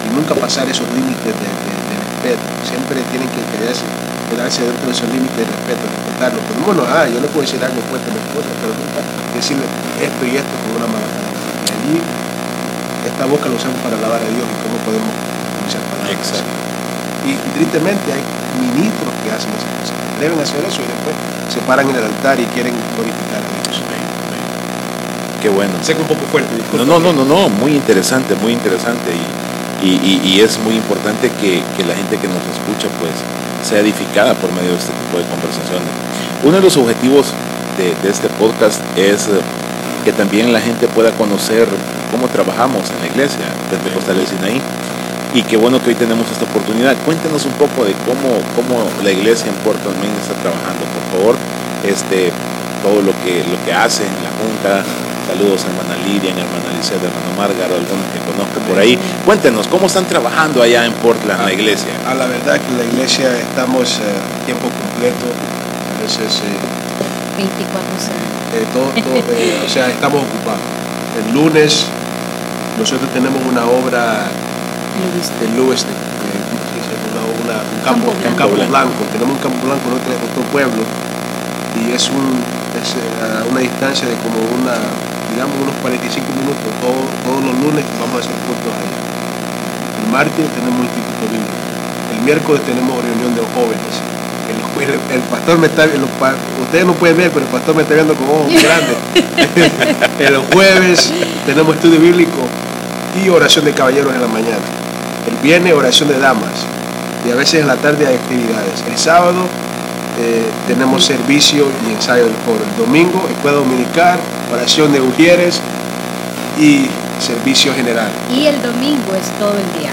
y nunca pasar esos límites de, respeto. Siempre tienen que quedarse, quedarse dentro de esos límites de respeto, respetarlo. Pero bueno, ah, yo le puedo decir algo fuerte a mi esposa, pero nunca decirle esto y esto con una mala allí esta boca lo usamos para alabar a Dios y cómo podemos pronunciar palabras. Exacto. Y, y tristemente hay ministros que hacen esas cosas. Deben hacer eso y después se paran en el altar y quieren glorificar a Dios. Qué bueno. Sé que un poco fuerte, disculpa. No, no, no, no, no, muy interesante, muy interesante y, y, y- y es muy importante que, que la gente que nos escucha pues sea edificada por medio de este tipo de conversaciones. Uno de los objetivos de, de este podcast es eh, que también la gente pueda conocer cómo trabajamos en la iglesia Pentecostal del Sinaí y qué bueno que hoy tenemos esta oportunidad. Cuéntenos un poco de cómo, cómo la iglesia en Puerto Main está trabajando, por favor, este, todo lo que, lo que hace en la Junta, Saludos a hermana Lidia, a hermana Lisette, a hermano Márgaro, algunos que conozco por ahí. Cuéntenos, ¿cómo están trabajando allá en Portland, la iglesia? A la verdad que la iglesia estamos eh, a tiempo completo, a veces eh, 24 eh, todo, todo, eh, o sea, estamos ocupados. El lunes nosotros tenemos una obra en Lewiston, eh. Una- una- un campo, Campo un campo blanco. Tenemos un campo blanco en otro, otro pueblo y es, un, es a una distancia de como una, digamos, unos 45 minutos. Todo- todos los lunes vamos a hacer cultos allá. El martes tenemos un instituto bíblico. El miércoles tenemos reunión de jóvenes. El, el pastor me está pa- ustedes no pueden ver, pero el pastor me está viendo con ojos grandes. el jueves tenemos estudio bíblico y oración de caballeros en la mañana. El viernes oración de damas. Y a veces en la tarde hay actividades. El sábado eh, tenemos servicio y ensayo del coro. El domingo, escuela dominical, oración de ujieres y servicio general. Y el domingo es todo el día.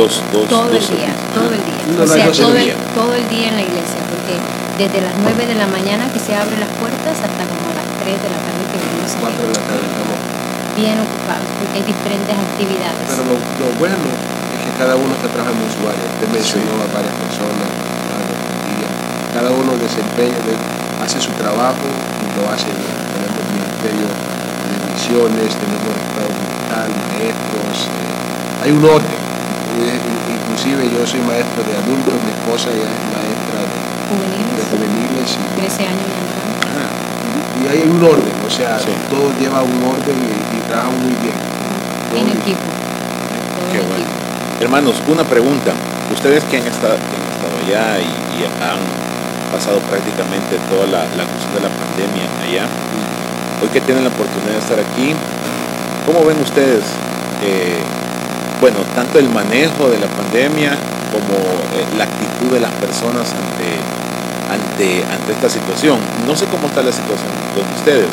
Dos, dos, Todo el día, servicios. todo el día. No, o sea, todo el, día. todo el día en la iglesia, porque desde las 9 de la mañana que se abren las puertas hasta como a las 3 de la tarde que venimos a 4 de la tarde estamos. bien ocupados, porque hay diferentes actividades. Pero lo, lo bueno es que cada uno está trabajando en su área. Usted mencionó a varias personas, a. Cada uno desempeña, de- hace su trabajo y lo hace bien. Tenemos ministerio de misiones, tenemos estado militar, maestros, eh, hay un orden. Inclusive yo soy maestro de adultos, mi esposa ya es maestra de de Juveniles. juveniles y, 13 años y entrando. y hay un orden, o sea, Sí. todo lleva un orden y, y trabajan muy bien. Todo En bien. equipo. Todo Qué en bueno. equipo. Hermanos, una pregunta. Ustedes que han estado, que han estado allá y, y han pasado prácticamente toda la, la cuestión de la pandemia allá, hoy que tienen la oportunidad de estar aquí, ¿cómo ven ustedes, eh, bueno, tanto el manejo de la pandemia como eh, la actitud de las personas ante, ante, ante esta situación? No sé cómo está la situación con ustedes.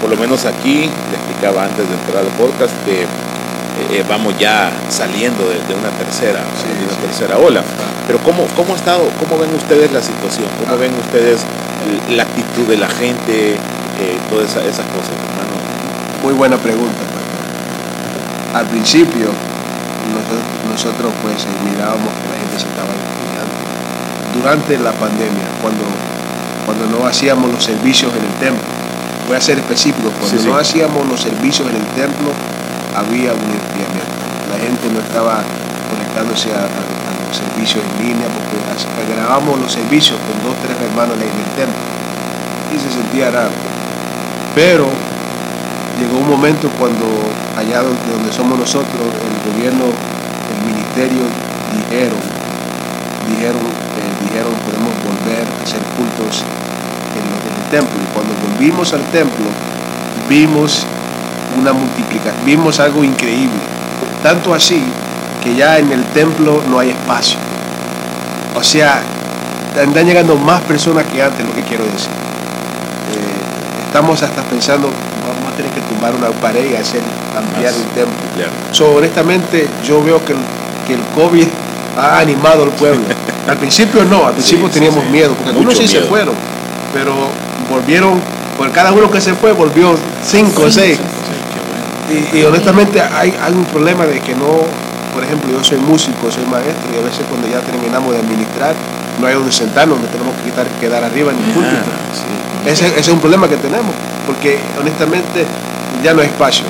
Por lo menos aquí, le explicaba antes de entrar al podcast que eh, vamos ya saliendo de, de una tercera, Sí, de una sí. tercera ola. Pero ¿cómo, cómo, ha estado, ¿cómo ven ustedes la situación? ¿Cómo ven ustedes la actitud de la gente? eh, todas esa- esas cosas, hermano. Muy buena pregunta. Al principio, nosotros, pues eh, mirábamos que la gente se estaba cuidando. Durante la pandemia, cuando, cuando no hacíamos los servicios en el templo, voy a ser específico, cuando Sí, sí. no hacíamos los servicios en el templo, había un enfriamiento. La gente no estaba conectándose a, a- a los servicios en línea porque grabábamos los servicios con dos, tres hermanos en el templo y se sentía raro. Pero llegó un momento cuando allá donde, somos nosotros, el gobierno, el ministerio dijeron, dijeron, eh, dijeron podemos volver a hacer cultos en el templo. Y cuando volvimos al templo, vimos una multiplicación, vimos algo increíble. Tanto así que ya en el templo no hay espacio. O sea, están llegando más personas que antes, lo que quiero decir. Eh, estamos hasta pensando, vamos a tener que tumbar una pared y hacer ampliar Más. el templo. Claro. So, honestamente, yo veo que el, que el COVID ha animado al pueblo. Al principio no, al principio Sí, teníamos sí. miedo, porque algunos sí se fueron, pero volvieron, por cada uno que se fue, volvió cinco o seis. Sí, qué bueno. Y, y honestamente hay, hay un problema de que no, por ejemplo, yo soy músico, soy maestro, y a veces cuando ya terminamos de administrar, no hay donde sentarnos, donde tenemos que quitar, quedar arriba en el púlpito. Ah, sí. Ese, ese es un problema que tenemos, porque honestamente ya no hay espacio.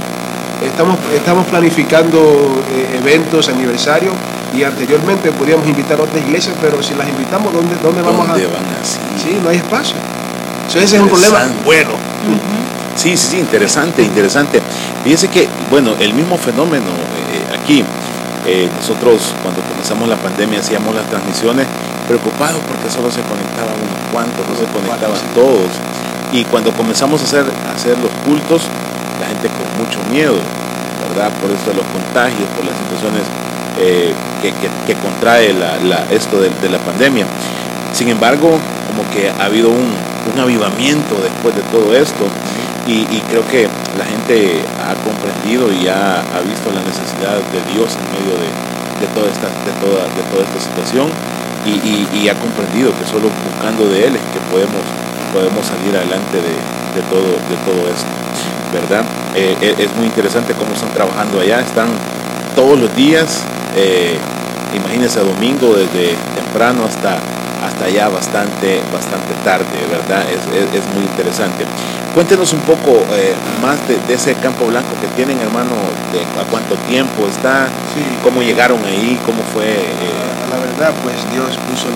Estamos, estamos planificando eh, eventos, aniversarios, y anteriormente podíamos invitar a otras iglesias, pero si las invitamos, ¿dónde, dónde vamos a...? ¿Dónde van así? Sí, no hay espacio. So, ese es un problema bueno. Sí, sí, sí, interesante, interesante. Fíjese que, bueno, el mismo fenómeno eh, aquí, eh, nosotros cuando comenzamos la pandemia hacíamos las transmisiones preocupados porque solo se conectaban unos cuantos, no se conectaban todos. Y cuando comenzamos a hacer, a hacer los cultos, la gente con mucho miedo, ¿verdad? Por eso de los contagios, por las situaciones eh, que, que- que contrae la- la- esto de, de la pandemia. Sin embargo, como que ha habido un, un avivamiento después de todo esto. Y, creo que la gente ha comprendido y ha, visto la necesidad de Dios en medio de, de toda, esta, de, toda, de toda esta situación. Y, y- ha comprendido que solo buscando de Él es que podemos, podemos salir adelante de, de todo, de todo esto, ¿verdad? Eh, es- es muy interesante cómo están trabajando allá, están todos los días, eh, imagínense domingo desde temprano hasta hasta allá bastante bastante tarde, ¿verdad? Es, es- es muy interesante. Cuéntenos un poco eh, más de, de ese campo blanco que tienen, hermano, de a cuánto tiempo está, Sí. cómo llegaron ahí, cómo fue. eh, la verdad, pues Dios puso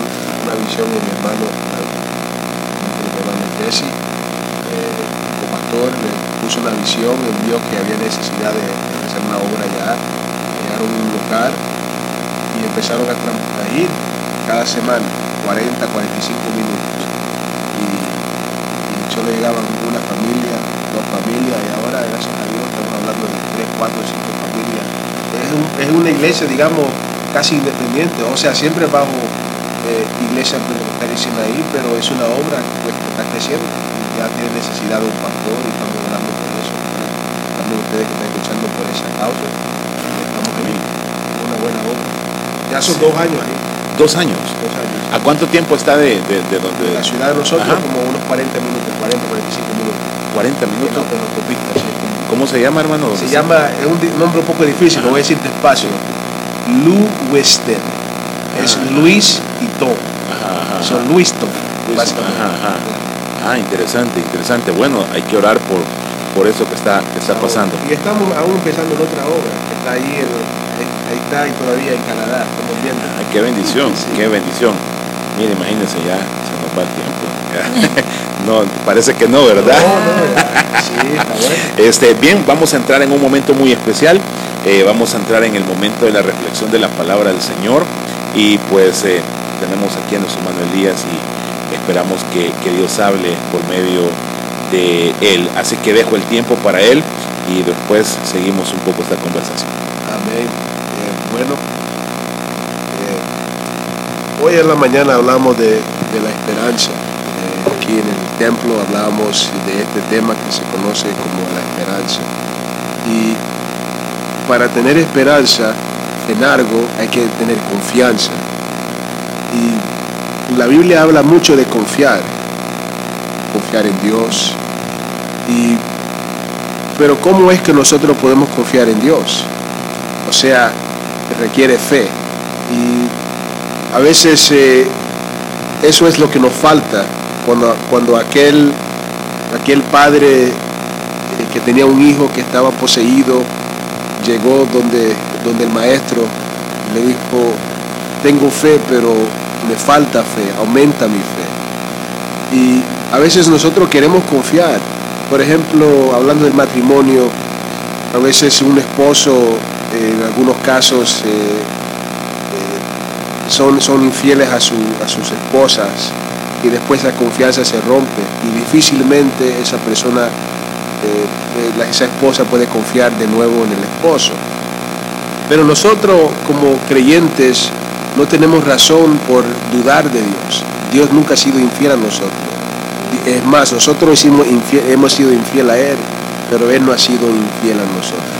una visión en mi hermano, mi hermano Jesse, eh, como pastor, le puso una visión, él vio que había necesidad de, de hacer una obra allá, llegaron a un local y empezaron a ir cada semana, 40, 45 minutos. Y, y solo llegaban una familia, dos familias, y ahora, gracias a Dios, estamos hablando de 3, 4, 5 familias. Es, un- es una iglesia, digamos, casi independiente, o sea, siempre bajo eh, iglesia pentecostal ahí, pero es una obra pues, que está creciendo y ya tiene necesidad de un pastor y estamos orando por eso. También ustedes que están luchando por esa causa, estamos en una buena obra. Ya son Sí. dos años ahí, dos años. dos años. ¿A cuánto tiempo está de, de, de donde? La ciudad de nosotros Ajá. como unos 40 minutos, 40, 45 minutos. 40 En minutos. en autopista, sí. ¿Cómo se llama, hermano? Se llama, es un nombre un poco difícil, lo voy a decir despacio. Lou Weston. Es. Luis y Tom. Ajá. Son Luis Tom. Ah, interesante, interesante. Bueno, hay que orar por, por eso que está, que está pasando. Y estamos aún empezando en otra obra, que está ahí, en, ahí está y todavía en Canadá, estamos viendo. Ay, qué bendición, qué bendición. Mire, imagínense ya, se nos va el tiempo. no, parece que no, ¿verdad? No, no, sí, está bueno. Este, bien, vamos a entrar en un momento muy especial. Eh, vamos a entrar en el momento de la reflexión de la palabra del Señor. Y pues eh, tenemos aquí a nuestro hermano Elías y esperamos que, que Dios hable por medio de él. Así que dejo el tiempo para él y después seguimos un poco esta conversación. Amén. Bueno, eh, hoy en la mañana hablamos de, la esperanza. Eh, aquí en el templo hablábamos de este tema que se conoce como la esperanza. Y para tener esperanza en algo hay que tener confianza. Y la Biblia habla mucho de confiar. Confiar en Dios. Y, pero ¿cómo es que nosotros podemos confiar en Dios? O sea, requiere fe. Y a veces eh, eso es lo que nos falta cuando, cuando aquel, aquel padre eh, que tenía un hijo que estaba poseído llegó donde, donde el maestro le dijo, tengo fe, pero me falta fe, aumenta mi fe. Y a veces nosotros queremos confiar. Por ejemplo, hablando del matrimonio, a veces un esposo, eh, en algunos casos, eh, eh, son, son infieles a, su, a sus esposas y después la confianza se rompe y difícilmente esa persona, eh, la- esa esposa puede confiar de nuevo en el esposo. Pero nosotros como creyentes no tenemos razón por dudar de Dios. Dios nunca ha sido infiel a nosotros. Es más, nosotros hemos sido infiel a Él, pero Él no ha sido infiel a nosotros.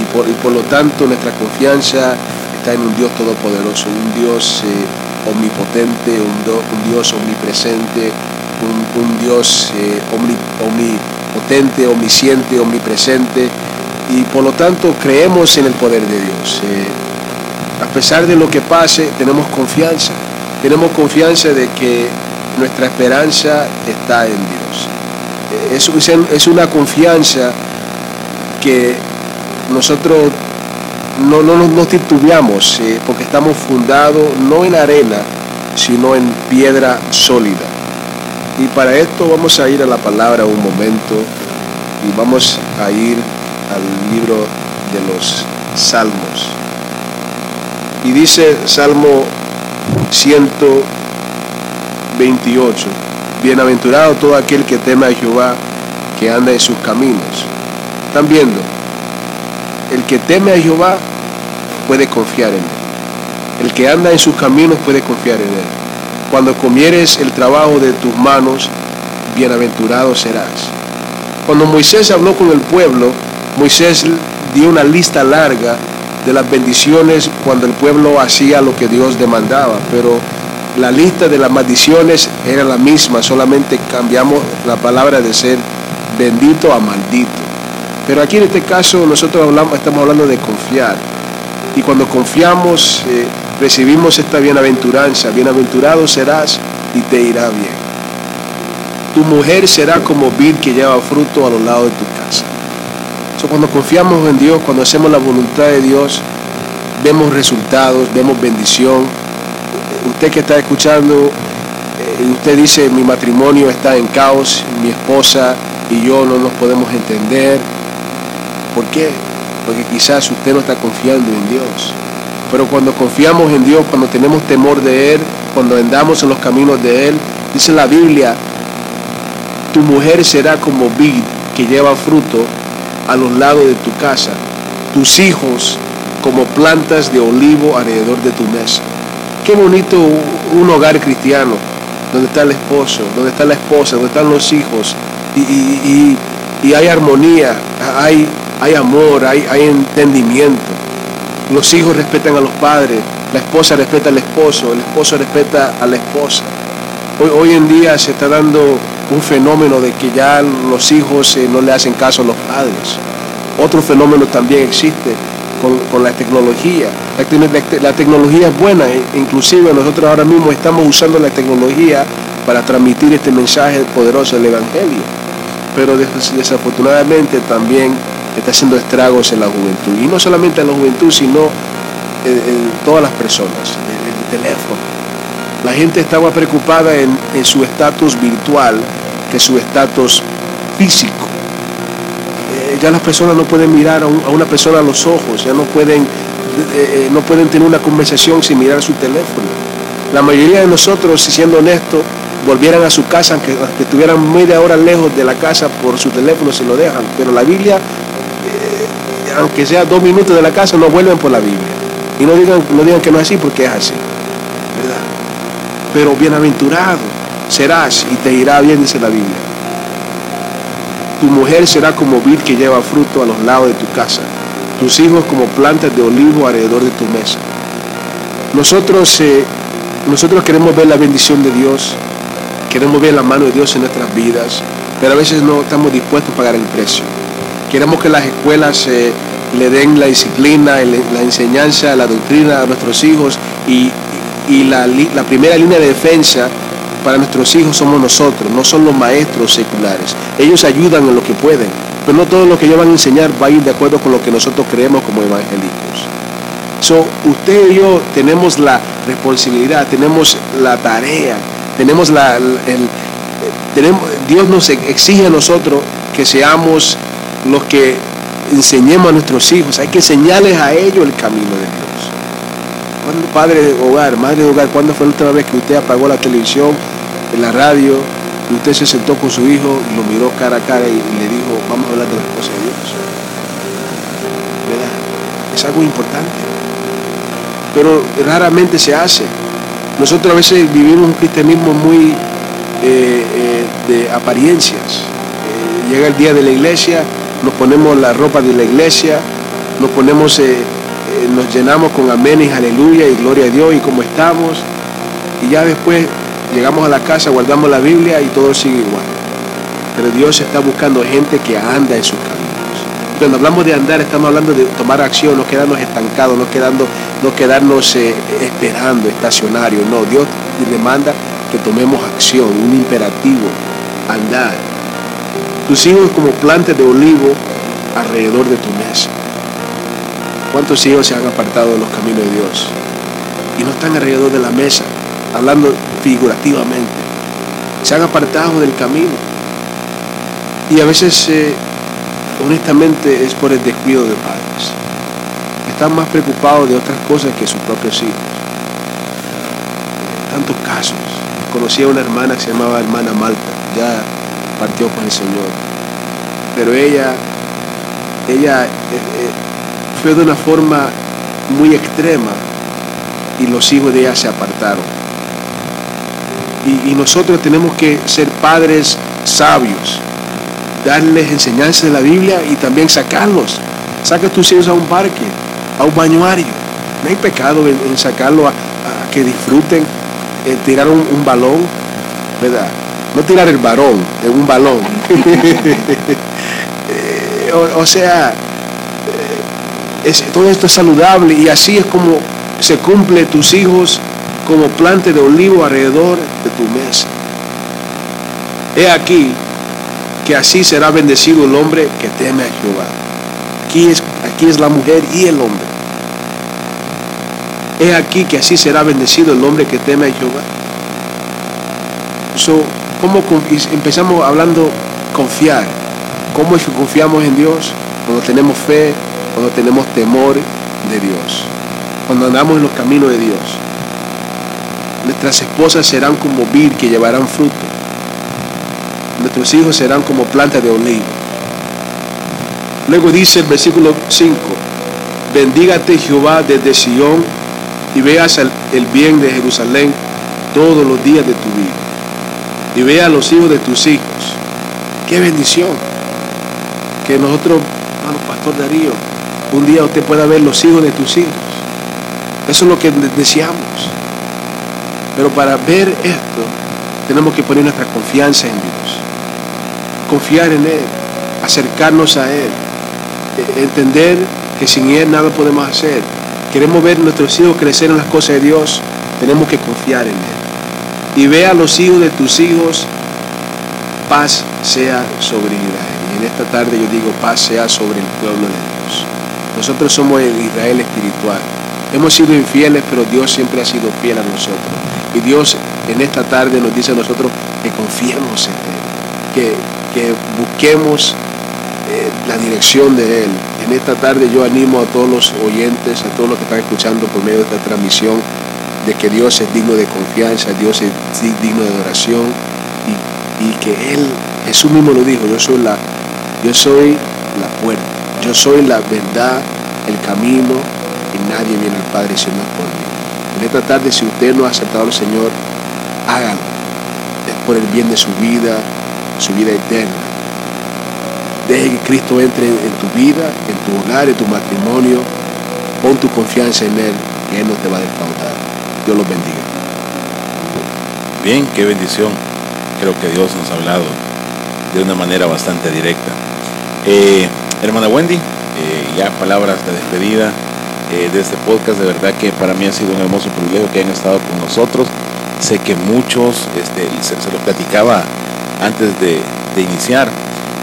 Y por, y por lo tanto nuestra confianza está en un Dios todopoderoso, un Dios eh, omnipotente, un, Dios omnipresente, un, Dios eh, omni- omnipotente, omnisciente, omnipresente. Y por lo tanto creemos en el poder de Dios. Eh, a pesar de lo que pase, tenemos confianza. Tenemos confianza de que nuestra esperanza está en Dios. Es- es una confianza que nosotros no, no nos no titubeamos eh, porque estamos fundados no en arena, sino en piedra sólida. Y para esto vamos a ir a la palabra un momento y vamos a ir al libro de los Salmos. Y dice Salmo 128, Bienaventurado todo aquel que teme a Jehová, que anda en sus caminos. ¿Están viendo? El que teme a Jehová puede confiar en él. El que anda en sus caminos puede confiar en él. Cuando comieres el trabajo de tus manos, bienaventurado serás. Cuando Moisés habló con el pueblo, Moisés dio una lista larga de las bendiciones cuando el pueblo hacía lo que Dios demandaba, pero la lista de las maldiciones era la misma, solamente cambiamos la palabra de ser bendito a maldito. Pero aquí en este caso nosotros estamos hablando de confiar. Y cuando confiamos, eh, recibimos esta bienaventuranza. Bienaventurado serás y te irá bien. Tu mujer será como vid que lleva fruto a los lados de tu casa. So, cuando confiamos en Dios, cuando hacemos la voluntad de Dios, vemos resultados, vemos bendición. Usted que está escuchando, eh, usted dice, mi matrimonio está en caos, mi esposa y yo no nos podemos entender. ¿Por qué? Porque quizás usted no está confiando en Dios. Pero cuando confiamos en Dios, cuando tenemos temor de Él, cuando andamos en los caminos de Él, dice la Biblia, tu mujer será como vid que lleva fruto a los lados de tu casa, tus hijos como plantas de olivo alrededor de tu mesa. Qué bonito un hogar cristiano, donde está el esposo, donde está la esposa, donde están los hijos, y- y hay armonía, hay, hay amor, hay, entendimiento. Los hijos respetan a los padres, la esposa respeta al esposo, el esposo respeta a la esposa. Hoy, en día se está dando un fenómeno de que ya los hijos eh, no le hacen caso a los padres. Otro fenómeno también existe con, con la tecnología. La, tec- la te- la tecnología es buena, e- inclusive nosotros ahora mismo estamos usando la tecnología para transmitir este mensaje poderoso del Evangelio. Pero desafortunadamente también está haciendo estragos en la juventud. Y no solamente en la juventud, sino en, todas las personas, en el teléfono. La gente estaba preocupada en, su estatus virtual que su estatus físico. Eh, ya las personas no pueden mirar a, una persona a los ojos, ya no pueden, eh, eh, no pueden tener una conversación sin mirar su teléfono. La mayoría de nosotros, siendo honestos, volvieran a su casa, aunque, estuvieran media hora lejos de la casa por su teléfono, se lo dejan. Pero la Biblia, aunque sea dos minutos de la casa, no vuelven por la Biblia. Y no digan, no digan que no es así porque es así. ¿Verdad? Pero bienaventurado serás y te irá bien, dice la Biblia. Tu mujer será como vid que lleva fruto a los lados de tu casa. Tus hijos como plantas de olivo alrededor de tu mesa. Nosotros, eh, nosotros queremos ver la bendición de Dios, queremos ver la mano de Dios en nuestras vidas, pero a veces no estamos dispuestos a pagar el precio. Queremos que las escuelas eh, le den la disciplina, la enseñanza, la doctrina a nuestros hijos y, la, primera línea de defensa para nuestros hijos somos nosotros, no son los maestros seculares. Ellos ayudan en lo que pueden, pero no todo lo que ellos van a enseñar va a ir de acuerdo con lo que nosotros creemos como evangélicos. So, usted y yo tenemos la responsabilidad, tenemos la tarea, tenemos la, tenemos, Dios nos exige a nosotros que seamos los que enseñemos a nuestros hijos, hay que enseñarles a ellos el camino de Dios. Cuando padre de hogar, madre de hogar, ¿cuándo fue la última vez que usted apagó la televisión, la radio, y usted se sentó con su hijo lo miró cara a cara y, le dijo, vamos a hablar de las cosas de Dios? Es algo importante, pero raramente se hace. Nosotros a veces vivimos un cristianismo muy eh, eh, de apariencias. Eh, llega el día de la iglesia, nos ponemos la ropa de la iglesia, nos ponemos, eh, eh, nos llenamos con amén y aleluya y gloria a Dios y cómo estamos. Y ya después llegamos a la casa, guardamos la Biblia y todo sigue igual. Pero Dios está buscando gente que anda en sus caminos. Cuando hablamos de andar, estamos hablando de tomar acción, no quedarnos estancados, no, quedando, no quedarnos eh, esperando, estacionarios. No, Dios demanda que tomemos acción, un imperativo, andar tus hijos como plantas de olivo alrededor de tu mesa. ¿Cuántos hijos se han apartado de los caminos de Dios? Y no están alrededor de la mesa, hablando figurativamente. Se han apartado del camino. Y a veces, eh, honestamente, es por el descuido de padres. Están más preocupados de otras cosas que sus propios hijos. Tantos casos. Conocí a una hermana que se llamaba hermana Malta. Ya partió con el Señor. Pero ella, ella eh, eh, fue de una forma muy extrema y los hijos de ella se apartaron. Y, nosotros tenemos que ser padres sabios, darles enseñanza de la Biblia y también sacarlos. Saca tus hijos a un parque, a un bañuario. No hay pecado en, sacarlo a, que disfruten, en tirar un balón, ¿verdad? No tirar el varón en un balón. Eh, o, sea, eh, todo esto es saludable y así es como se cumple tus hijos como planta de olivo alrededor de tu mesa. He aquí que así será bendecido el hombre que teme a Jehová. Aquí es, aquí es la mujer y el hombre. He aquí que así será bendecido el hombre que teme a Jehová. So, ¿Cómo empezamos hablando confiar? ¿Cómo es que confiamos en Dios? Cuando tenemos fe, cuando tenemos temor de Dios, cuando andamos en los caminos de Dios. Nuestras esposas serán como vid que llevarán fruto. Nuestros hijos serán como plantas de olivo. Luego dice el versículo 5, bendígate Jehová desde Sión y veas el bien de Jerusalén todos los días de tu vida y vea a los hijos de tus hijos. Qué bendición. Que nosotros, hermano Pastor Darío, un día usted pueda ver los hijos de tus hijos. Eso es lo que deseamos. Pero para ver esto, tenemos que poner nuestra confianza en Dios. Confiar en Él, acercarnos a Él, e-, entender que sin Él nada podemos hacer. Queremos ver nuestros hijos crecer en las cosas de Dios, tenemos que confiar en Él. Y ve a los hijos de tus hijos, paz sea sobre Israel. Y en esta tarde yo digo, paz sea sobre el pueblo de Dios. Nosotros somos el Israel espiritual. Hemos sido infieles, pero Dios siempre ha sido fiel a nosotros. Y Dios en esta tarde nos dice a nosotros que confiemos en Él, que, que busquemos eh, la dirección de Él. En esta tarde yo animo a todos los oyentes, a todos los que están escuchando por medio de esta transmisión, de que Dios es digno de confianza, Dios es digno de adoración y, que Él, Jesús mismo lo dijo, yo soy la, yo soy la puerta, yo soy la verdad, el camino y nadie viene al Padre si no es por mí. En esta tarde, si usted no ha aceptado al Señor, hágalo. Es por el bien de su vida, su vida eterna. Deje que Cristo entre en tu vida, en tu hogar, en tu matrimonio. Pon tu confianza en Él y Él no te va a defraudar. Dios los bendiga. Bien, qué bendición. Creo que Dios nos ha hablado de una manera bastante directa. Eh, hermana Wendy, eh, ya palabras de despedida eh, de este podcast. De verdad que para mí ha sido un hermoso privilegio que hayan estado con nosotros. Sé que muchos, este, se, se lo platicaba antes de, iniciar,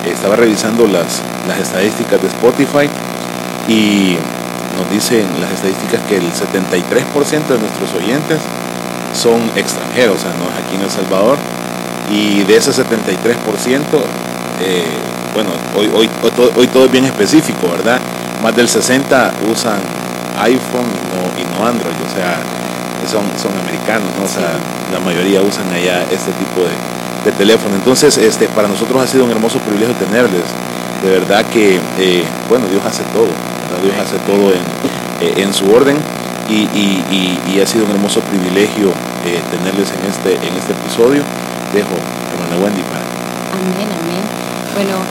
estaba revisando las, las estadísticas de Spotify y nos dicen las estadísticas que el 73% de nuestros oyentes son extranjeros, o sea, no es aquí en El Salvador. Y de ese 73%, eh, bueno, hoy, hoy, hoy, todo, es bien específico, ¿verdad? Más del 60 usan iPhone y no, Android, o sea, son, son americanos, ¿no? O sea, la mayoría usan allá este tipo de, de, teléfono. Entonces, este, para nosotros ha sido un hermoso privilegio tenerles. De verdad que, eh, bueno, Dios hace todo, Dios hace todo en, eh, en su orden y, y, y, ha sido un hermoso privilegio eh, tenerles en este, en este episodio. Dejo, hermana Wendy, para. Amén, amén. Bueno,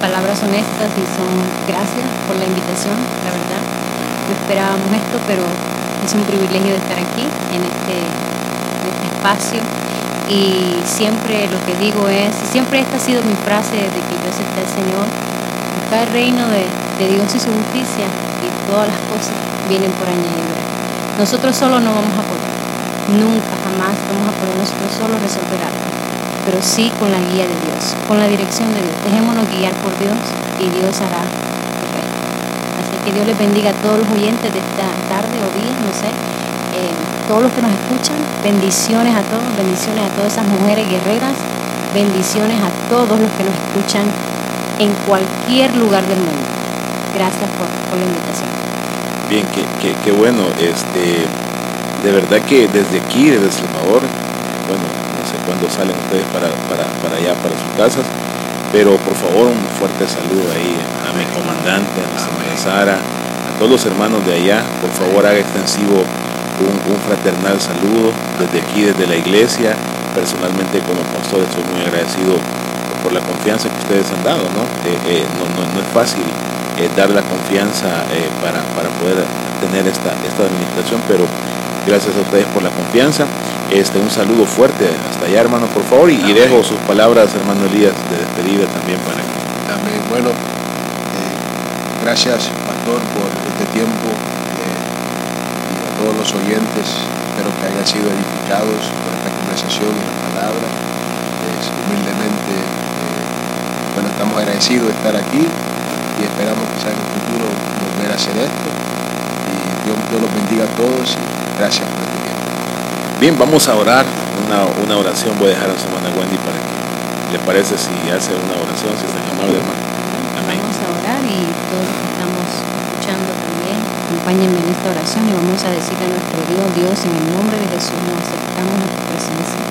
palabras honestas y son gracias por la invitación, la verdad esperábamos esto, pero es un privilegio de estar aquí, en este, este espacio. Y siempre lo que digo es, siempre esta ha sido mi frase desde que yo acepté al Señor, buscar el reino de, Dios y su justicia y todas las cosas vienen por añadidura. Nosotros solos no vamos a poder, nunca, jamás vamos a poder nosotros solos resolver algo, pero sí con la guía de Dios, con la dirección de Dios. Dejémonos guiar por Dios y Dios hará que Dios les bendiga a todos los oyentes de esta tarde o día, no sé. Eh, todos los que nos escuchan, bendiciones a todos, bendiciones a todas esas mujeres guerreras, bendiciones a todos los que nos escuchan en cualquier lugar del mundo. Gracias por, la invitación. Bien, qué, bueno. Este, de verdad que desde aquí, desde El Salvador, bueno, no sé cuándo salen ustedes para, para, para allá, para sus casas, pero por favor un fuerte saludo ahí a mi comandante, a nuestra Sara, a todos los hermanos de allá, por favor haga extensivo un, fraternal saludo desde aquí, desde la iglesia. Personalmente como pastor estoy muy agradecido por la confianza que ustedes han dado, ¿no? Eh, eh, no, es fácil eh, dar la confianza para, poder tener esta, esta administración, pero gracias a ustedes por la confianza. Este, un saludo fuerte hasta allá, hermano, por favor, y, dejo sus palabras, hermano Elías, de despedida también para que. Amén. Bueno, eh, gracias, pastor, por este tiempo eh, y a todos los oyentes. Espero que hayan sido edificados por esta conversación y la palabra. humildemente, eh, bueno, estamos agradecidos de estar aquí y esperamos que en el futuro volver a hacer esto. Y Dios, Dios los bendiga a todos y gracias por este Bien, vamos a orar una, una oración. Voy a dejar a su hermana Wendy para que le parece si hace una oración, si está amable, hermano. Amén. Vamos a orar y todos los que estamos escuchando también, acompáñenme en esta oración y vamos a decir a nuestro Dios, Dios, en el nombre de Jesús nos acercamos a tu presencia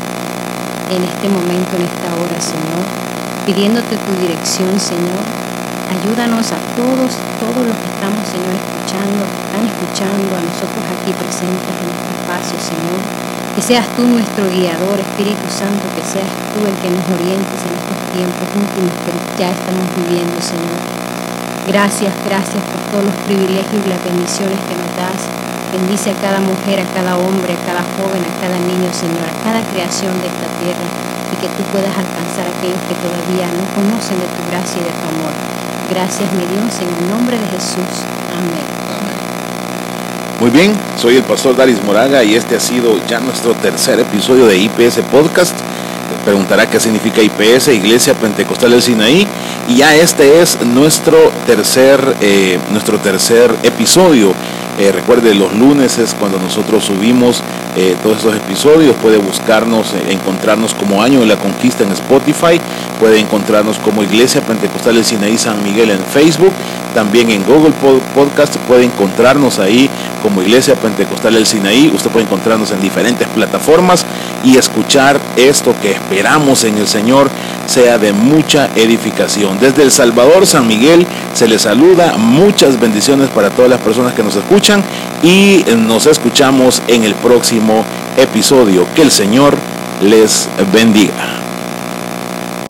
en este momento, en esta hora, Señor, pidiéndote tu dirección, Señor. Ayúdanos a todos, todos los que estamos, Señor, escuchando, están escuchando, a nosotros aquí presentes en este espacio, Señor que seas tú nuestro guiador, Espíritu Santo, que seas tú el que nos orientes en estos tiempos últimos que ya estamos viviendo, Señor. Gracias, gracias por todos los privilegios y las bendiciones que nos das. Bendice a cada mujer, a cada hombre, a cada joven, a cada niño, Señor, a cada creación de esta tierra y que tú puedas alcanzar a aquellos que todavía no conocen de tu gracia y de tu amor. Gracias, mi Dios, en el nombre de Jesús. Amén. Muy bien, soy el pastor Daris Moraga y este ha sido ya nuestro tercer episodio de IPS Podcast. Preguntará qué significa IPS, Iglesia Pentecostal del Sinaí. Y ya este es nuestro tercer, eh, nuestro tercer episodio. Eh, recuerde, los lunes es cuando nosotros subimos eh, todos estos episodios. Puede buscarnos, encontrarnos como Año de la Conquista en Spotify. Puede encontrarnos como Iglesia Pentecostal del Sinaí San Miguel en Facebook. También en Google Podcast puede encontrarnos ahí como Iglesia Pentecostal del Sinaí. Usted puede encontrarnos en diferentes plataformas y escuchar esto que esperamos en el Señor sea de mucha edificación. Desde El Salvador, San Miguel, se les saluda. Muchas bendiciones para todas las personas que nos escuchan y nos escuchamos en el episodio. Que el Señor les bendiga.